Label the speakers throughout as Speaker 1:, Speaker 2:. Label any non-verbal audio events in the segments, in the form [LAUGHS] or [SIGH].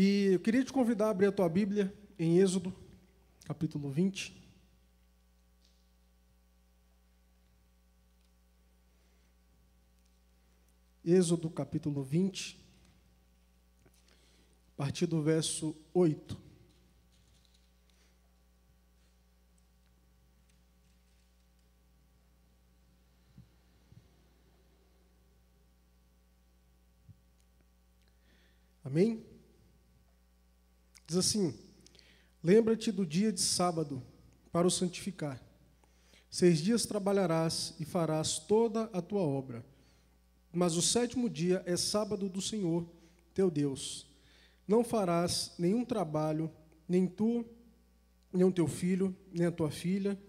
Speaker 1: E eu queria te convidar a abrir a tua Bíblia em Êxodo, capítulo 20. Êxodo, capítulo 20, a partir do verso 8. Amém? Diz assim: Lembra-te do dia de sábado para o santificar. Seis dias trabalharás e farás toda a tua obra. Mas o sétimo dia é sábado do Senhor, teu Deus. Não farás nenhum trabalho, nem tu, nem o teu filho, nem a tua filha,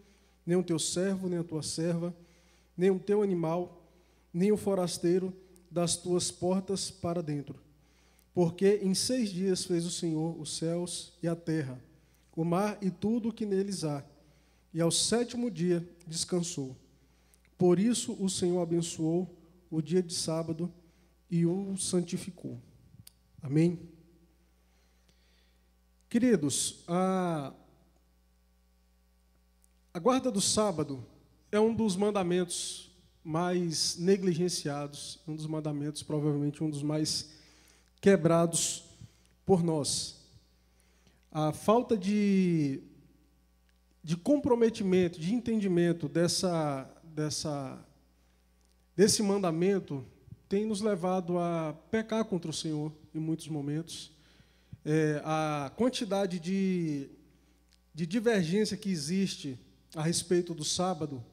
Speaker 1: nem o teu servo, nem a tua serva, nem o teu animal, nem o forasteiro das tuas portas para dentro porque em seis dias fez o Senhor os céus e a terra, o mar e tudo o que neles há, e ao sétimo dia descansou. Por isso o Senhor abençoou o dia de sábado e o santificou. Amém? Queridos, a, a guarda do sábado é um dos mandamentos mais negligenciados, um dos mandamentos, provavelmente um dos mais quebrados por nós. A falta de, de comprometimento, de entendimento dessa, dessa, desse mandamento tem nos levado a pecar contra o Senhor em muitos momentos. É, a quantidade de, de divergência que existe a respeito do sábado,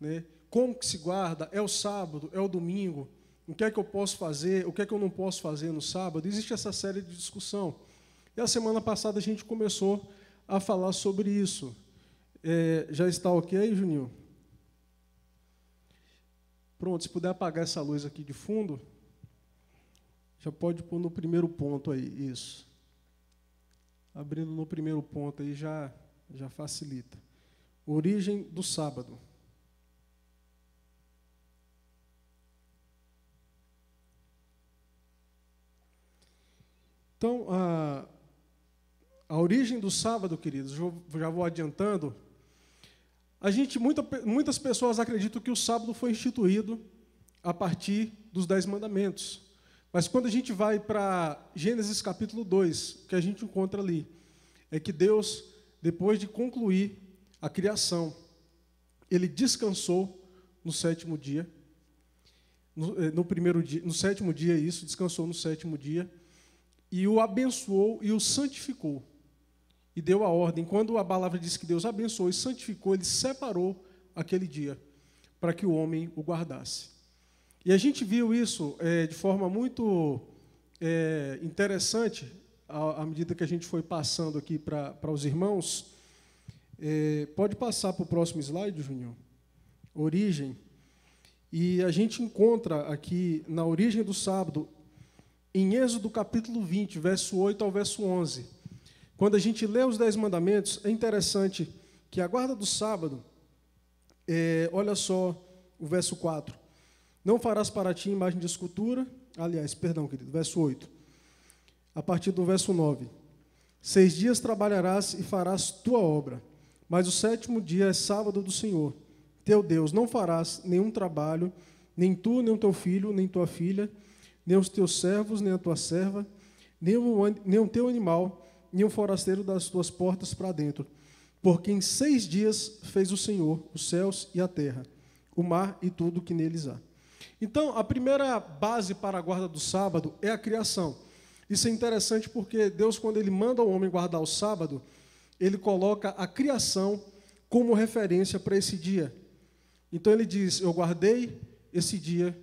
Speaker 1: né? como que se guarda, é o sábado, é o domingo, o que é que eu posso fazer, o que é que eu não posso fazer no sábado, existe essa série de discussão. E a semana passada a gente começou a falar sobre isso. É, já está ok, Juninho? Pronto, se puder apagar essa luz aqui de fundo, já pode pôr no primeiro ponto aí, isso. Abrindo no primeiro ponto aí já, já facilita. Origem do sábado. Então, a, a origem do sábado, queridos, já vou adiantando. A gente, muita, muitas pessoas acreditam que o sábado foi instituído a partir dos Dez Mandamentos. Mas quando a gente vai para Gênesis capítulo 2, o que a gente encontra ali é que Deus, depois de concluir a criação, ele descansou no sétimo dia. No, eh, no primeiro dia, no sétimo dia, isso, descansou no sétimo dia e o abençoou e o santificou. E deu a ordem. Quando a palavra diz que Deus abençoou e santificou, ele separou aquele dia para que o homem o guardasse. E a gente viu isso é, de forma muito é, interessante à, medida que a gente foi passando aqui para os irmãos. É, pode passar para o próximo slide, Júnior? Origem. E a gente encontra aqui na origem do sábado em Êxodo capítulo 20, verso 8 ao verso 11. Quando a gente lê os Dez Mandamentos, é interessante que a guarda do sábado, é, olha só o verso 4. Não farás para ti imagem de escultura, aliás, perdão, querido, verso 8. A partir do verso 9. Seis dias trabalharás e farás tua obra, mas o sétimo dia é sábado do Senhor, teu Deus. Não farás nenhum trabalho, nem tu, nem teu filho, nem tua filha, nem os teus servos, nem a tua serva, nem o, nem o teu animal, nem o forasteiro das tuas portas para dentro. Porque em seis dias fez o Senhor os céus e a terra, o mar e tudo que neles há. Então, a primeira base para a guarda do sábado é a criação. Isso é interessante porque Deus, quando Ele manda o homem guardar o sábado, Ele coloca a criação como referência para esse dia. Então Ele diz: Eu guardei esse dia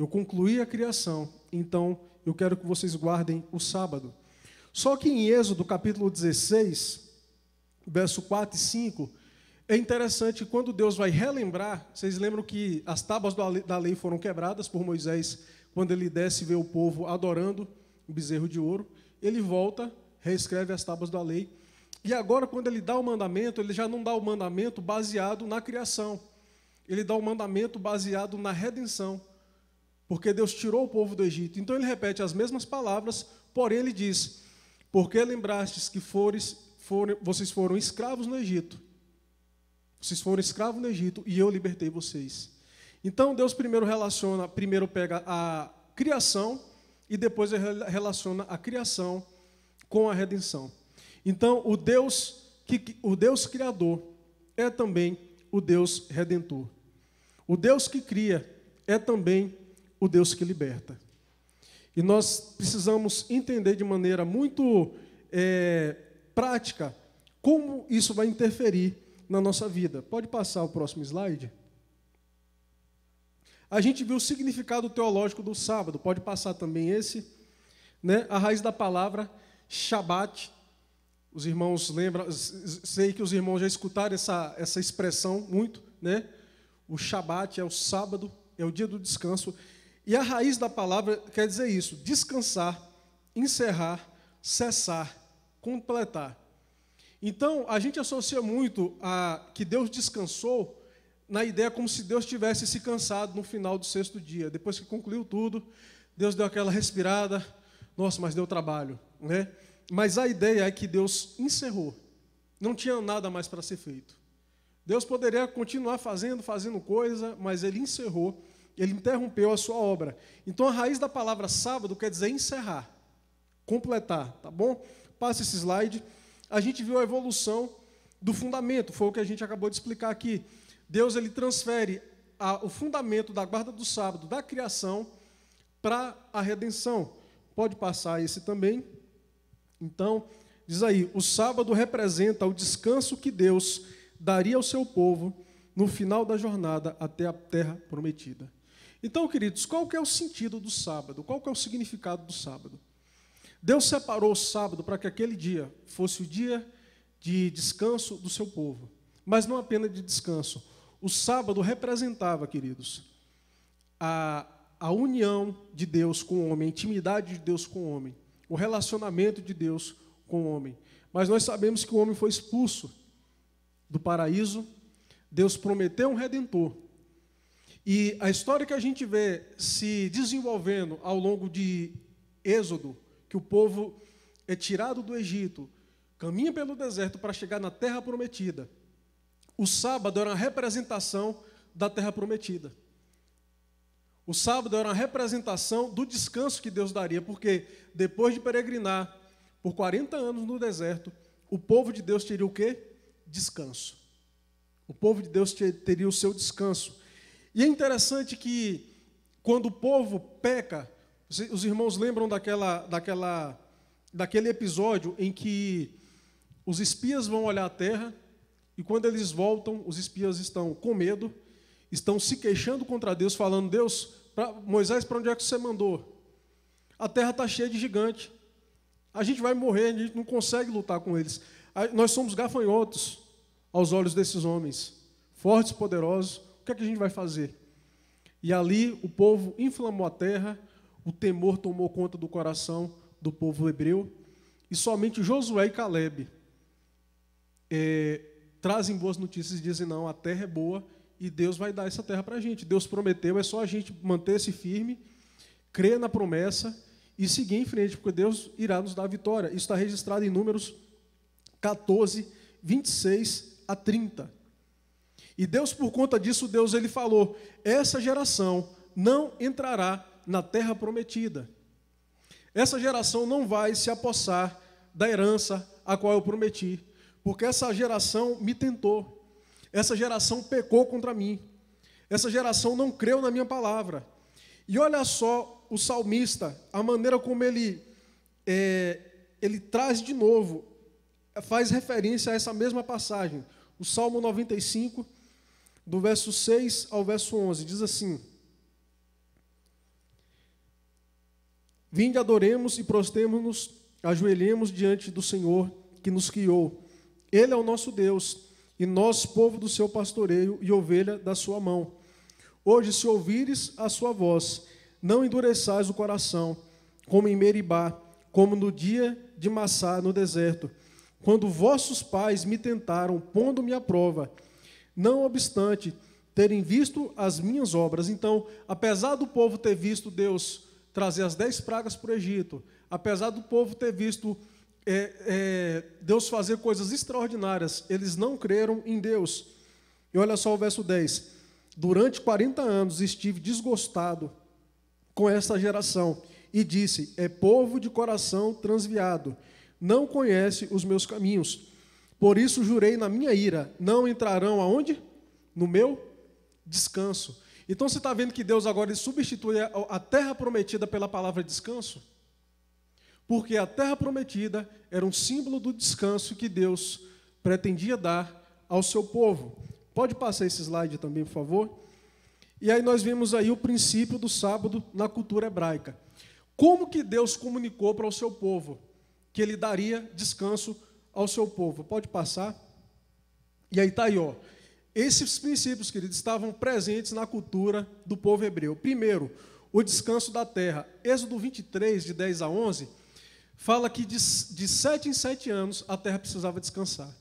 Speaker 1: eu concluí a criação, então eu quero que vocês guardem o sábado. Só que em Êxodo capítulo 16, verso 4 e 5, é interessante quando Deus vai relembrar, vocês lembram que as tábuas da lei foram quebradas por Moisés quando ele desce e vê o povo adorando o bezerro de ouro, ele volta, reescreve as tábuas da lei. E agora, quando ele dá o mandamento, ele já não dá o mandamento baseado na criação, ele dá o mandamento baseado na redenção porque Deus tirou o povo do Egito. Então ele repete as mesmas palavras, porém ele diz: porque lembrastes que fores, vocês foram escravos no Egito. Vocês foram escravos no Egito e eu libertei vocês. Então Deus primeiro relaciona, primeiro pega a criação e depois relaciona a criação com a redenção. Então o Deus que o Deus criador é também o Deus redentor. O Deus que cria é também o Deus que liberta. E nós precisamos entender de maneira muito é, prática como isso vai interferir na nossa vida. Pode passar o próximo slide? A gente viu o significado teológico do sábado, pode passar também esse. Né? A raiz da palavra Shabat. Os irmãos lembram, sei que os irmãos já escutaram essa, essa expressão muito, né? O Shabat é o sábado, é o dia do descanso. E a raiz da palavra quer dizer isso: descansar, encerrar, cessar, completar. Então, a gente associa muito a que Deus descansou na ideia como se Deus tivesse se cansado no final do sexto dia. Depois que concluiu tudo, Deus deu aquela respirada. Nossa, mas deu trabalho, né? Mas a ideia é que Deus encerrou. Não tinha nada mais para ser feito. Deus poderia continuar fazendo, fazendo coisa, mas ele encerrou, ele interrompeu a sua obra. Então a raiz da palavra sábado quer dizer encerrar, completar, tá bom? Passa esse slide. A gente viu a evolução do fundamento, foi o que a gente acabou de explicar aqui. Deus ele transfere a, o fundamento da guarda do sábado, da criação, para a redenção. Pode passar esse também. Então, diz aí: o sábado representa o descanso que Deus daria ao seu povo no final da jornada até a terra prometida. Então, queridos, qual que é o sentido do sábado? Qual que é o significado do sábado? Deus separou o sábado para que aquele dia fosse o dia de descanso do seu povo, mas não apenas de descanso, o sábado representava, queridos, a, a união de Deus com o homem, a intimidade de Deus com o homem, o relacionamento de Deus com o homem. Mas nós sabemos que o homem foi expulso do paraíso, Deus prometeu um redentor. E a história que a gente vê se desenvolvendo ao longo de Êxodo, que o povo é tirado do Egito, caminha pelo deserto para chegar na terra prometida o sábado era uma representação da terra prometida. O sábado era uma representação do descanso que Deus daria, porque depois de peregrinar por 40 anos no deserto, o povo de Deus teria o quê? Descanso. O povo de Deus teria o seu descanso. E é interessante que quando o povo peca, os irmãos lembram daquela, daquela, daquele episódio em que os espias vão olhar a terra e quando eles voltam, os espias estão com medo, estão se queixando contra Deus, falando: Deus, pra, Moisés, para onde é que você mandou? A terra está cheia de gigante. A gente vai morrer, a gente não consegue lutar com eles. Nós somos gafanhotos aos olhos desses homens, fortes, poderosos. Que é que a gente vai fazer? E ali o povo inflamou a terra, o temor tomou conta do coração do povo hebreu, e somente Josué e Caleb é, trazem boas notícias e dizem: não, a terra é boa e Deus vai dar essa terra para a gente. Deus prometeu, é só a gente manter-se firme, crer na promessa e seguir em frente, porque Deus irá nos dar a vitória. Isso está registrado em Números 14, 26 a 30. E Deus, por conta disso, Deus ele falou: essa geração não entrará na terra prometida. Essa geração não vai se apossar da herança a qual eu prometi porque essa geração me tentou, essa geração pecou contra mim, essa geração não creu na minha palavra. E olha só o salmista, a maneira como ele, é, ele traz de novo, faz referência a essa mesma passagem. O Salmo 95, do verso 6 ao verso 11, diz assim: Vinde, adoremos e prostemos-nos, ajoelhemos diante do Senhor que nos criou ele é o nosso Deus, e nós, povo do seu pastoreio e ovelha da sua mão. Hoje, se ouvires a sua voz, não endureçais o coração, como em Meribá, como no dia de Massá no deserto, quando vossos pais me tentaram, pondo-me à prova, não obstante terem visto as minhas obras. Então, apesar do povo ter visto Deus trazer as dez pragas para o Egito, apesar do povo ter visto é, é, Deus fazer coisas extraordinárias, eles não creram em Deus. E olha só o verso 10: Durante 40 anos estive desgostado com esta geração e disse: É povo de coração transviado, não conhece os meus caminhos. Por isso jurei na minha ira: não entrarão aonde? No meu descanso. Então você está vendo que Deus agora substitui a terra prometida pela palavra descanso? Porque a terra prometida era um símbolo do descanso que Deus pretendia dar ao seu povo. Pode passar esse slide também, por favor? E aí nós vemos aí o princípio do sábado na cultura hebraica. Como que Deus comunicou para o seu povo que ele daria descanso ao seu povo? Pode passar? E aí está aí, ó. Esses princípios, queridos, estavam presentes na cultura do povo hebreu. Primeiro, o descanso da terra. Êxodo 23, de 10 a 11, fala que de, de sete em sete anos a terra precisava descansar.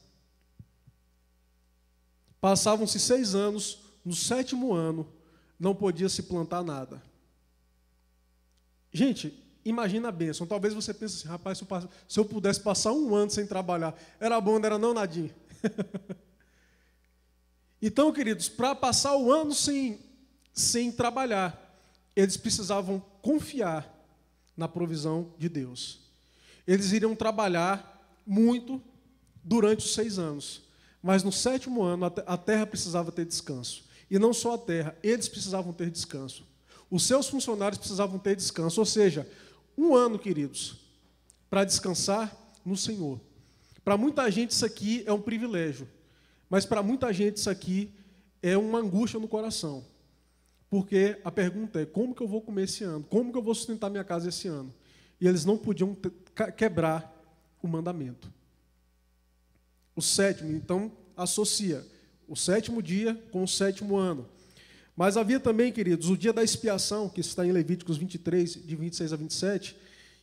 Speaker 1: Passavam-se seis anos, no sétimo ano não podia se plantar nada. Gente, imagina a bênção. Talvez você pense assim, rapaz, se eu, se eu pudesse passar um ano sem trabalhar, era bom, não era não, Nadinho? [LAUGHS] então, queridos, para passar o ano sem, sem trabalhar, eles precisavam confiar na provisão de Deus. Eles iriam trabalhar muito durante os seis anos. Mas no sétimo ano, a terra precisava ter descanso. E não só a terra, eles precisavam ter descanso. Os seus funcionários precisavam ter descanso. Ou seja, um ano, queridos, para descansar no Senhor. Para muita gente isso aqui é um privilégio. Mas para muita gente isso aqui é uma angústia no coração. Porque a pergunta é: como que eu vou comer esse ano? Como que eu vou sustentar minha casa esse ano? E eles não podiam quebrar o mandamento. O sétimo, então, associa o sétimo dia com o sétimo ano. Mas havia também, queridos, o dia da expiação, que está em Levíticos 23, de 26 a 27,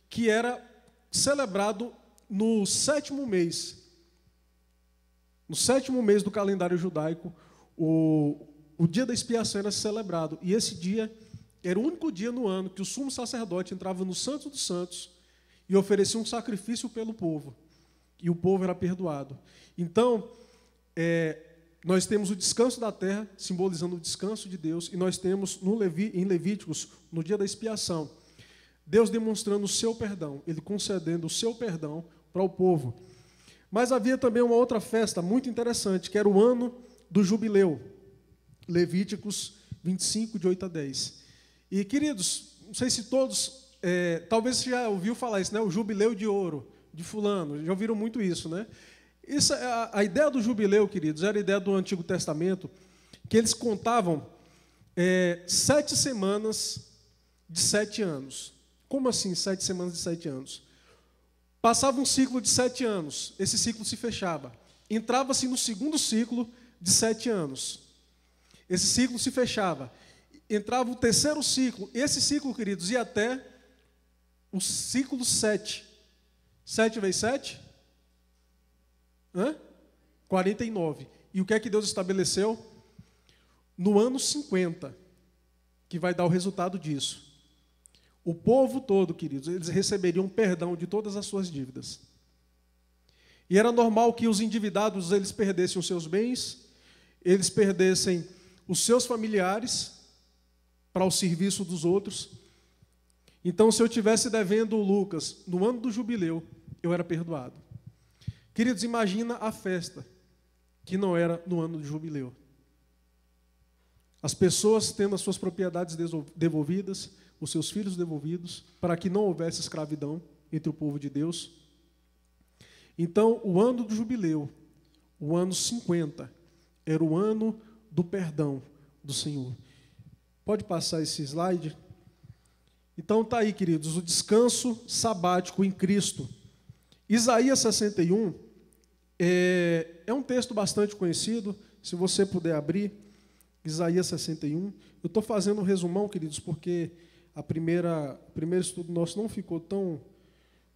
Speaker 1: que era celebrado no sétimo mês. No sétimo mês do calendário judaico, o, o dia da expiação era celebrado. E esse dia era o único dia no ano que o sumo sacerdote entrava no Santo dos Santos e oferecia um sacrifício pelo povo. E o povo era perdoado. Então, é, nós temos o descanso da terra, simbolizando o descanso de Deus, e nós temos no Levi, em Levíticos, no dia da expiação, Deus demonstrando o seu perdão, ele concedendo o seu perdão para o povo. Mas havia também uma outra festa muito interessante, que era o ano do jubileu. Levíticos 25, de 8 a 10. E, queridos, não sei se todos, é, talvez você já ouviu falar isso, né? O jubileu de ouro de fulano, já ouviram muito isso, né? Isso, é a, a, ideia do jubileu, queridos, era a ideia do Antigo Testamento, que eles contavam é, sete semanas de sete anos. Como assim sete semanas de sete anos? Passava um ciclo de sete anos, esse ciclo se fechava. Entrava-se no segundo ciclo de sete anos. Esse ciclo se fechava. Entrava o terceiro ciclo. Esse ciclo, queridos, ia até o ciclo sete. 7 vezes 7? Hã? 49. E o que é que Deus estabeleceu? No ano 50, que vai dar o resultado disso. O povo todo, queridos, eles receberiam perdão de todas as suas dívidas. E era normal que os endividados eles perdessem os seus bens, eles perdessem os seus familiares para o serviço dos outros. Então, se eu tivesse devendo o Lucas no ano do jubileu, eu era perdoado. Queridos, imagina a festa que não era no ano de jubileu. As pessoas tendo as suas propriedades devolvidas, os seus filhos devolvidos, para que não houvesse escravidão entre o povo de Deus. Então, o ano do jubileu, o ano 50, era o ano do perdão do Senhor. Pode passar esse slide? Então, está aí, queridos, o descanso sabático em Cristo. Isaías 61 é, é um texto bastante conhecido, se você puder abrir, Isaías 61. Eu estou fazendo um resumão, queridos, porque a primeira, o primeiro estudo nosso não ficou tão,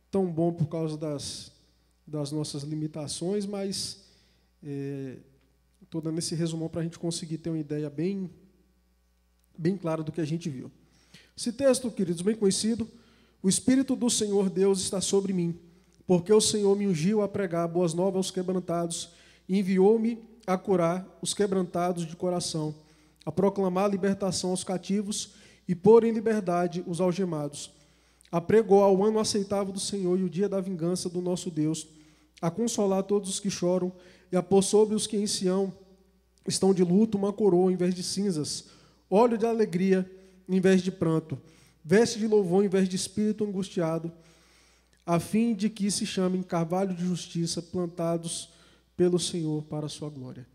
Speaker 1: tão bom por causa das, das nossas limitações, mas estou é, dando esse resumão para a gente conseguir ter uma ideia bem, bem clara do que a gente viu. Esse texto, queridos, bem conhecido, o Espírito do Senhor Deus está sobre mim porque o Senhor me ungiu a pregar boas novas aos quebrantados e enviou-me a curar os quebrantados de coração, a proclamar a libertação aos cativos e pôr em liberdade os algemados. Apregou ao ano aceitável do Senhor e o dia da vingança do nosso Deus, a consolar todos os que choram e a pôr sobre os que em Sião estão de luto uma coroa em vez de cinzas, óleo de alegria em vez de pranto, veste de louvor em vez de espírito angustiado, a fim de que se chamem carvalho de justiça plantados pelo Senhor para a sua glória.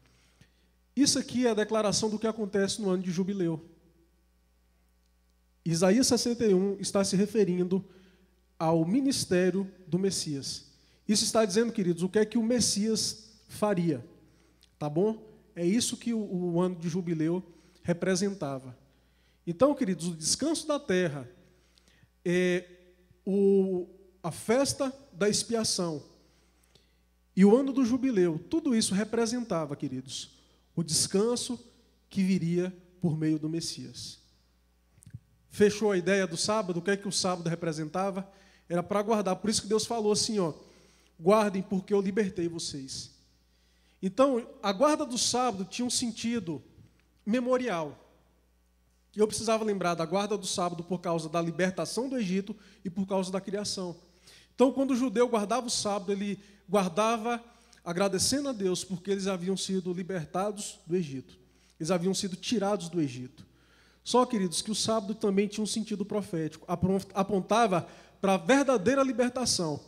Speaker 1: Isso aqui é a declaração do que acontece no ano de jubileu. Isaías 61 está se referindo ao ministério do Messias. Isso está dizendo, queridos, o que é que o Messias faria. Tá bom? É isso que o, o ano de jubileu representava. Então, queridos, o descanso da terra, é o, a festa da expiação e o ano do jubileu, tudo isso representava, queridos, o descanso que viria por meio do Messias. Fechou a ideia do sábado? O que é que o sábado representava? Era para guardar. Por isso que Deus falou assim, ó: guardem porque eu libertei vocês. Então, a guarda do sábado tinha um sentido memorial. Eu precisava lembrar da guarda do sábado por causa da libertação do Egito e por causa da criação. Então, quando o judeu guardava o sábado, ele guardava agradecendo a Deus porque eles haviam sido libertados do Egito. Eles haviam sido tirados do Egito. Só, queridos, que o sábado também tinha um sentido profético, apontava para a verdadeira libertação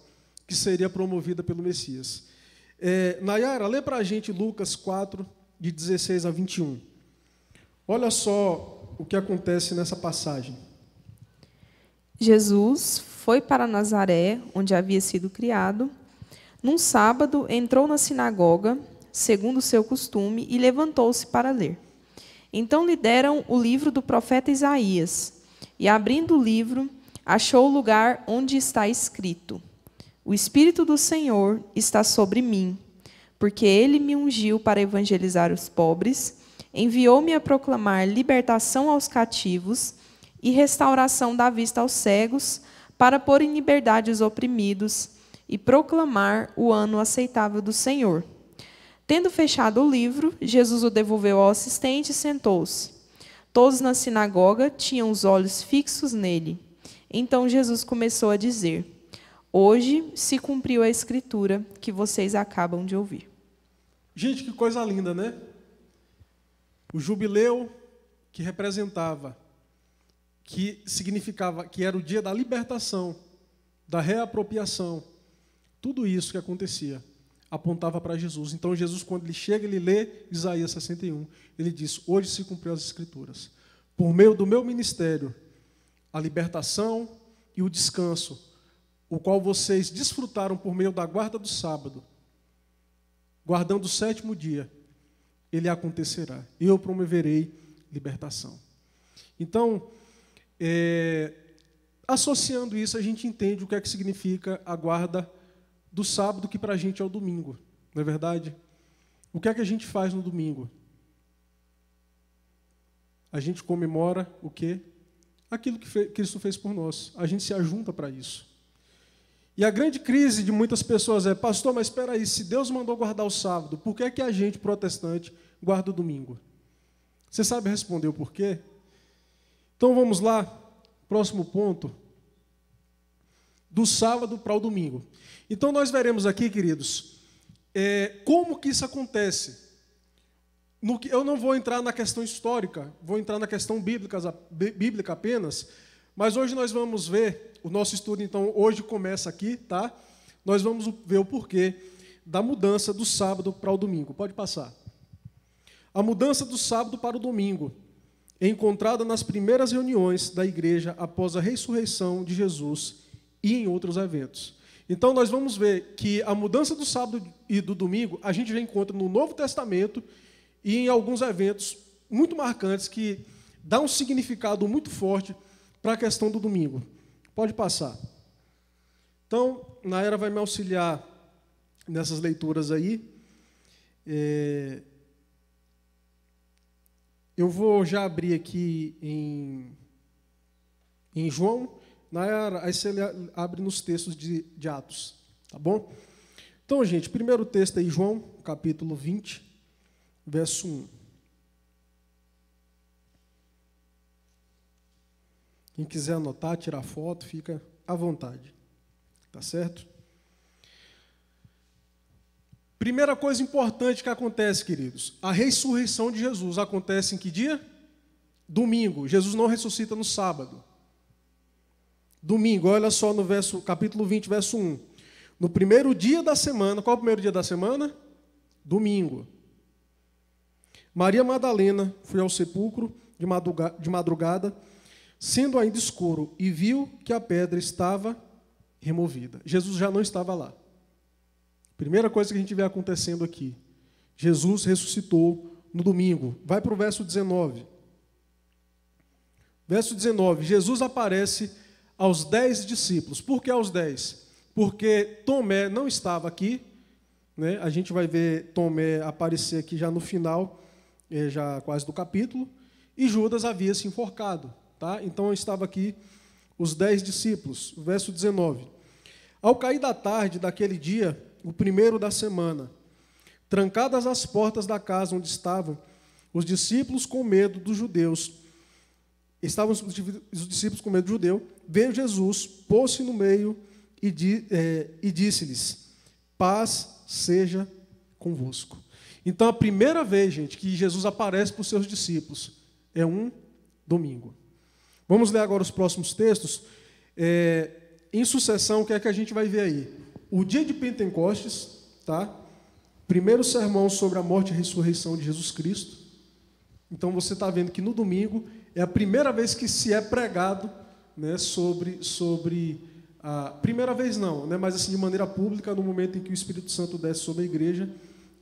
Speaker 1: que seria promovida pelo Messias. É, Nayara, lê para a gente Lucas 4, de 16 a 21. Olha só o que acontece nessa passagem.
Speaker 2: Jesus foi para Nazaré, onde havia sido criado. Num sábado, entrou na sinagoga, segundo seu costume, e levantou-se para ler. Então lhe deram o livro do profeta Isaías, e abrindo o livro, achou o lugar onde está escrito: O Espírito do Senhor está sobre mim, porque ele me ungiu para evangelizar os pobres, enviou-me a proclamar libertação aos cativos e restauração da vista aos cegos, para pôr em liberdade os oprimidos e proclamar o ano aceitável do Senhor. Tendo fechado o livro, Jesus o devolveu ao assistente e sentou-se. Todos na sinagoga tinham os olhos fixos nele. Então Jesus começou a dizer: Hoje se cumpriu a escritura que vocês acabam de ouvir.
Speaker 1: Gente, que coisa linda, né? O jubileu que representava, que significava que era o dia da libertação, da reapropriação, tudo isso que acontecia apontava para Jesus. Então Jesus, quando ele chega, ele lê Isaías 61, ele diz: Hoje se cumpriu as Escrituras. Por meio do meu ministério, a libertação e o descanso, o qual vocês desfrutaram por meio da guarda do sábado, guardando o sétimo dia, ele acontecerá. Eu promoverei libertação. Então, é, associando isso, a gente entende o que é que significa a guarda do sábado, que para a gente é o domingo, não é verdade? O que é que a gente faz no domingo? A gente comemora o quê? Aquilo que Cristo fez por nós. A gente se ajunta para isso. E a grande crise de muitas pessoas é, pastor, mas espera aí, se Deus mandou guardar o sábado, por que, é que a gente, protestante, guarda o domingo? Você sabe responder o porquê? Então vamos lá, próximo ponto. Do sábado para o domingo. Então nós veremos aqui, queridos, é, como que isso acontece. Que, eu não vou entrar na questão histórica, vou entrar na questão bíblica, bíblica apenas, mas hoje nós vamos ver, o nosso estudo então hoje começa aqui, tá? Nós vamos ver o porquê da mudança do sábado para o domingo. Pode passar. A mudança do sábado para o domingo encontrada nas primeiras reuniões da igreja após a ressurreição de Jesus e em outros eventos. Então nós vamos ver que a mudança do sábado e do domingo a gente já encontra no Novo Testamento e em alguns eventos muito marcantes que dá um significado muito forte para a questão do domingo. Pode passar. Então, Naira vai me auxiliar nessas leituras aí. É... Eu vou já abrir aqui em, em João, Nayara, aí você abre nos textos de, de Atos. Tá bom? Então, gente, primeiro texto aí, João, capítulo 20, verso 1. Quem quiser anotar, tirar foto, fica à vontade. Tá certo? Primeira coisa importante que acontece, queridos, a ressurreição de Jesus acontece em que dia? Domingo. Jesus não ressuscita no sábado. Domingo, olha só no verso, capítulo 20, verso 1. No primeiro dia da semana, qual é o primeiro dia da semana? Domingo. Maria Madalena foi ao sepulcro de madrugada, sendo ainda escuro, e viu que a pedra estava removida. Jesus já não estava lá. Primeira coisa que a gente vê acontecendo aqui. Jesus ressuscitou no domingo. Vai para o verso 19. Verso 19: Jesus aparece aos dez discípulos. Por que aos dez? Porque Tomé não estava aqui. Né? A gente vai ver Tomé aparecer aqui já no final, eh, já quase do capítulo. E Judas havia se enforcado. Tá? Então estava aqui os dez discípulos. Verso 19. Ao cair da tarde daquele dia, o primeiro da semana. Trancadas as portas da casa onde estavam, os discípulos com medo dos judeus, estavam os discípulos com medo do judeu, veio Jesus, pôs-se no meio e, é, e disse-lhes: Paz seja convosco. Então, a primeira vez, gente, que Jesus aparece para os seus discípulos é um domingo. Vamos ler agora os próximos textos. É, em sucessão, o que é que a gente vai ver aí? O dia de Pentecostes, tá? Primeiro sermão sobre a morte e ressurreição de Jesus Cristo. Então você está vendo que no domingo é a primeira vez que se é pregado né, sobre, sobre a primeira vez não, né, mas assim de maneira pública no momento em que o Espírito Santo desce sobre a igreja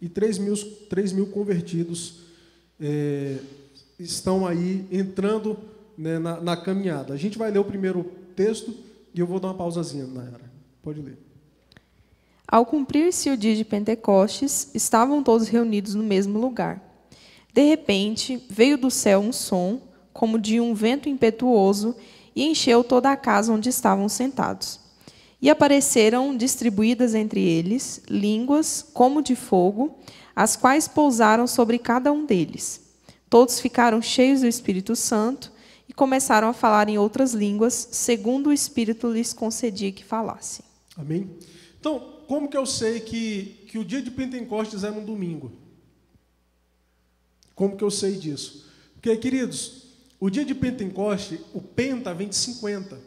Speaker 1: e 3 mil, 3 mil convertidos é, estão aí entrando né, na, na caminhada. A gente vai ler o primeiro texto e eu vou dar uma pausazinha na era. Pode ler.
Speaker 2: Ao cumprir-se o dia de Pentecostes, estavam todos reunidos no mesmo lugar. De repente, veio do céu um som, como de um vento impetuoso, e encheu toda a casa onde estavam sentados. E apareceram distribuídas entre eles línguas como de fogo, as quais pousaram sobre cada um deles. Todos ficaram cheios do Espírito Santo e começaram a falar em outras línguas, segundo o Espírito lhes concedia que falassem.
Speaker 1: Amém? Então, como que eu sei que, que o dia de Pentecostes é no domingo? Como que eu sei disso? Porque, queridos, o dia de Pentecostes, o Penta vem de 50.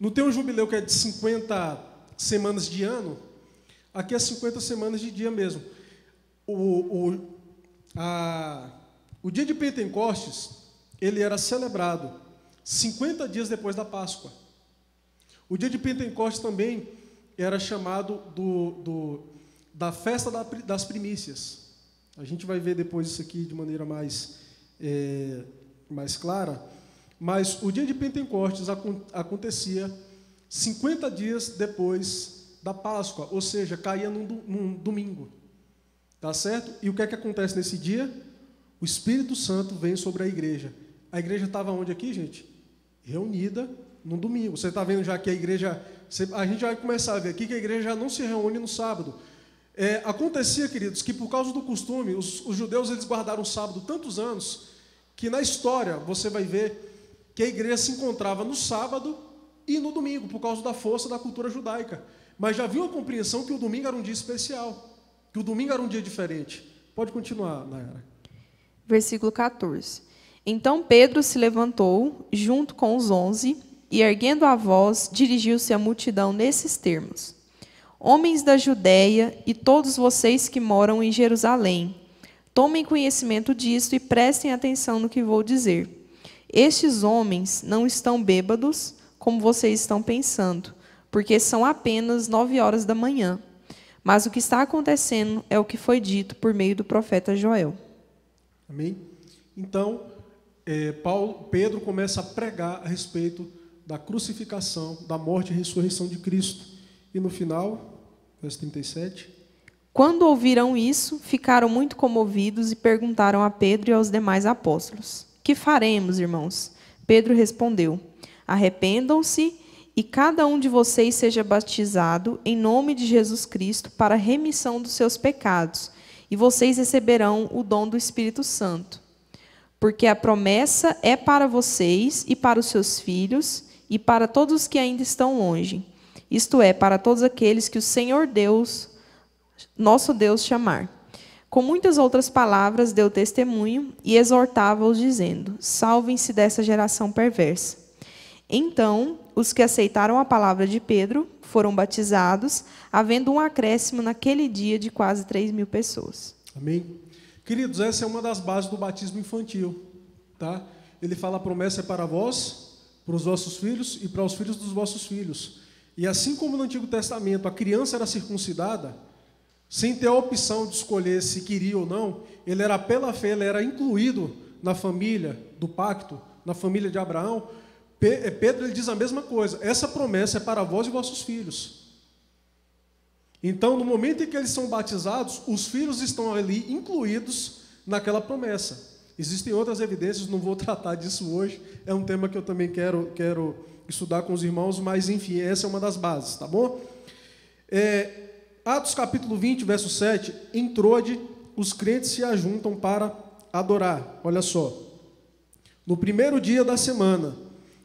Speaker 1: Não tem um jubileu que é de 50 semanas de ano? Aqui é 50 semanas de dia mesmo. O, o, a, o dia de Pentecostes, ele era celebrado 50 dias depois da Páscoa. O dia de Pentecostes também era chamado do, do, da festa das primícias. A gente vai ver depois isso aqui de maneira mais, é, mais clara. Mas o dia de Pentecostes acontecia 50 dias depois da Páscoa, ou seja, caía num, num domingo. Tá certo? E o que é que acontece nesse dia? O Espírito Santo vem sobre a igreja. A igreja estava onde aqui, gente? Reunida no domingo. Você está vendo já que a igreja a gente vai começar a ver aqui que a igreja já não se reúne no sábado. É, acontecia, queridos, que por causa do costume, os, os judeus eles guardaram o sábado tantos anos, que na história você vai ver que a igreja se encontrava no sábado e no domingo, por causa da força da cultura judaica. Mas já viu a compreensão que o domingo era um dia especial, que o domingo era um dia diferente. Pode continuar, Nayara.
Speaker 2: Versículo 14. Então Pedro se levantou, junto com os onze, e, erguendo a voz, dirigiu-se à multidão nesses termos: Homens da Judéia e todos vocês que moram em Jerusalém, tomem conhecimento disto e prestem atenção no que vou dizer. Estes homens não estão bêbados, como vocês estão pensando, porque são apenas nove horas da manhã. Mas o que está acontecendo é o que foi dito por meio do profeta Joel.
Speaker 1: Amém? Então, é, Paulo, Pedro começa a pregar a respeito da crucificação, da morte e ressurreição de Cristo. E no final, verso 37.
Speaker 2: Quando ouviram isso, ficaram muito comovidos e perguntaram a Pedro e aos demais apóstolos: Que faremos, irmãos? Pedro respondeu: Arrependam-se e cada um de vocês seja batizado em nome de Jesus Cristo para a remissão dos seus pecados, e vocês receberão o dom do Espírito Santo. Porque a promessa é para vocês e para os seus filhos e para todos os que ainda estão longe, isto é, para todos aqueles que o Senhor Deus, nosso Deus, chamar. Com muitas outras palavras, deu testemunho e exortava-os, dizendo: Salvem-se dessa geração perversa. Então, os que aceitaram a palavra de Pedro foram batizados, havendo um acréscimo naquele dia de quase 3 mil pessoas.
Speaker 1: Amém? Queridos, essa é uma das bases do batismo infantil. Tá? Ele fala: a promessa é para vós, para os vossos filhos e para os filhos dos vossos filhos. E assim como no Antigo Testamento a criança era circuncidada, sem ter a opção de escolher se queria ou não, ele era pela fé, ele era incluído na família do pacto, na família de Abraão, é, Pedro ele diz a mesma coisa. Essa promessa é para vós e vossos filhos. Então, no momento em que eles são batizados, os filhos estão ali incluídos naquela promessa. Existem outras evidências, não vou [LAUGHS] tratar disso hoje. É um tema que eu também quero, quero estudar com os irmãos, mas enfim, essa é uma das bases, tá bom? É, Atos capítulo 20, verso 7. Em Trode, os crentes se ajuntam para adorar. Olha só. No primeiro dia da semana,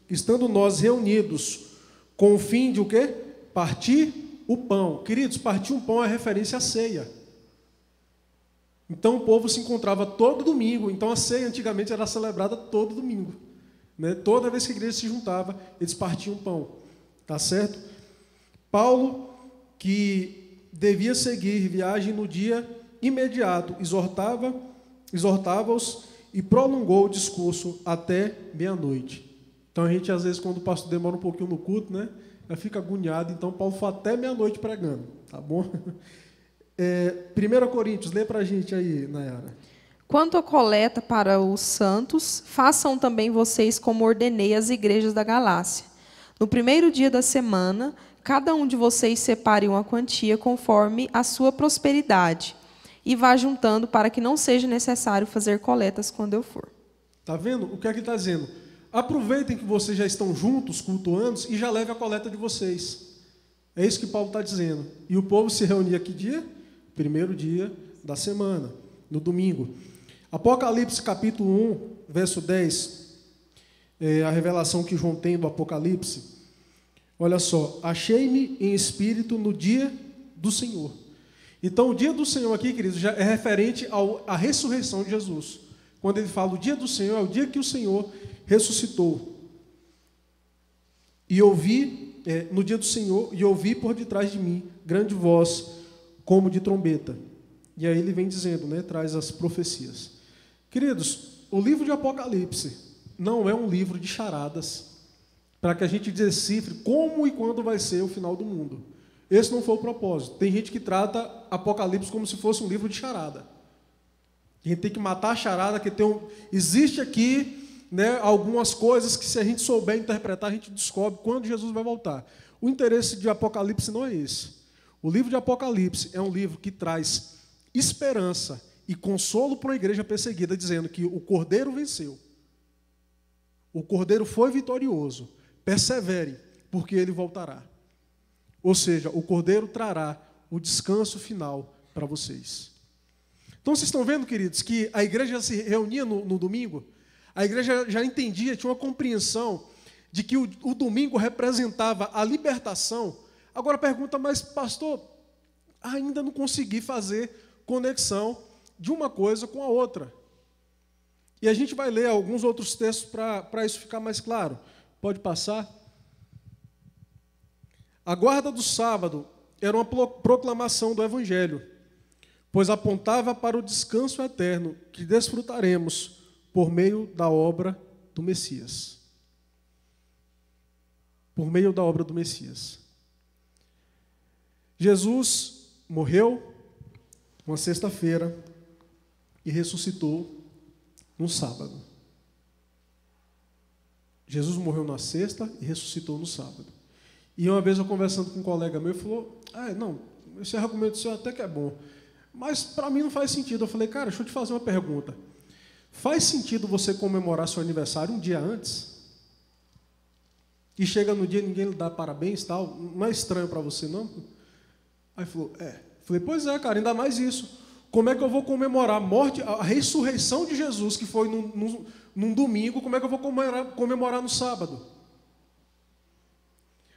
Speaker 1: estando nós reunidos com o fim de o quê? Partir o pão. Queridos, partir um pão é referência à ceia. Então o povo se encontrava todo domingo. Então a ceia antigamente era celebrada todo domingo. Né? Toda vez que a igreja se juntava, eles partiam pão. Tá certo? Paulo, que devia seguir viagem no dia imediato, exortava, exortava-os e prolongou o discurso até meia-noite. Então a gente, às vezes, quando o pastor demora um pouquinho no culto, né? Fica agoniado. Então Paulo foi até meia-noite pregando, tá bom? [LAUGHS] É, 1 Coríntios, lê para a gente aí, Nayara.
Speaker 2: Quanto à coleta para os santos, façam também vocês como ordenei as igrejas da Galácia. No primeiro dia da semana, cada um de vocês separe uma quantia conforme a sua prosperidade e vá juntando para que não seja necessário fazer coletas quando eu for.
Speaker 1: Tá vendo? O que é que está dizendo? Aproveitem que vocês já estão juntos, cultuando, e já leve a coleta de vocês. É isso que Paulo está dizendo. E o povo se reunia que dia? Primeiro dia da semana, no domingo. Apocalipse capítulo 1, verso 10, é a revelação que João tem do Apocalipse. Olha só, achei-me em espírito no dia do Senhor. Então, o dia do Senhor aqui, queridos, já é referente à ressurreição de Jesus. Quando ele fala o dia do Senhor, é o dia que o Senhor ressuscitou. E ouvi, é, no dia do Senhor, e ouvi por detrás de mim grande voz, como de trombeta. E aí ele vem dizendo, né, traz as profecias. Queridos, o livro de Apocalipse não é um livro de charadas para que a gente decifre como e quando vai ser o final do mundo. Esse não foi o propósito. Tem gente que trata Apocalipse como se fosse um livro de charada. A gente tem que matar a charada que tem um... existe aqui né, algumas coisas que, se a gente souber interpretar, a gente descobre quando Jesus vai voltar. O interesse de Apocalipse não é esse. O livro de Apocalipse é um livro que traz esperança e consolo para uma igreja perseguida, dizendo que o cordeiro venceu. O cordeiro foi vitorioso. Persevere, porque ele voltará. Ou seja, o cordeiro trará o descanso final para vocês. Então, vocês estão vendo, queridos, que a igreja se reunia no, no domingo a igreja já entendia, tinha uma compreensão de que o, o domingo representava a libertação. Agora pergunta, mas pastor, ainda não consegui fazer conexão de uma coisa com a outra. E a gente vai ler alguns outros textos para isso ficar mais claro. Pode passar? A guarda do sábado era uma proclamação do Evangelho, pois apontava para o descanso eterno que desfrutaremos por meio da obra do Messias. Por meio da obra do Messias. Jesus morreu uma sexta-feira e ressuscitou no sábado. Jesus morreu na sexta e ressuscitou no sábado. E uma vez eu conversando com um colega meu, ele falou: Ah, não, esse argumento seu até que é bom, mas para mim não faz sentido. Eu falei: Cara, deixa eu te fazer uma pergunta. Faz sentido você comemorar seu aniversário um dia antes? e chega no dia ninguém lhe dá parabéns tal, não é estranho para você, não? Aí falou, é. Falei, pois é, cara, ainda mais isso. Como é que eu vou comemorar a morte, a ressurreição de Jesus, que foi num, num, num domingo, como é que eu vou comemorar, comemorar no sábado?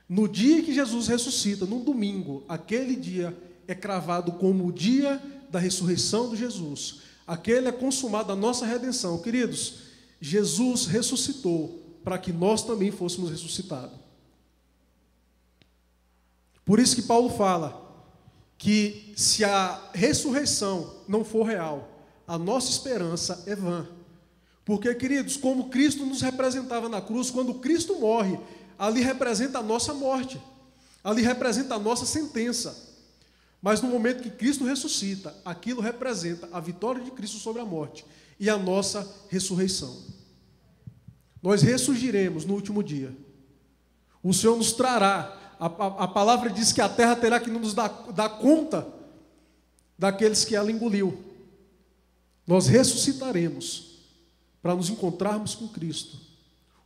Speaker 1: No dia que Jesus ressuscita, num domingo, aquele dia é cravado como o dia da ressurreição de Jesus. Aquele é consumado a nossa redenção. Queridos, Jesus ressuscitou para que nós também fôssemos ressuscitados. Por isso que Paulo fala que se a ressurreição não for real, a nossa esperança é vã. Porque, queridos, como Cristo nos representava na cruz, quando Cristo morre, ali representa a nossa morte, ali representa a nossa sentença. Mas no momento que Cristo ressuscita, aquilo representa a vitória de Cristo sobre a morte e a nossa ressurreição. Nós ressurgiremos no último dia. O Senhor nos trará. A, a, palavra diz que a terra terá que nos dar, dar conta daqueles que ela engoliu. Nós ressuscitaremos para nos encontrarmos com Cristo.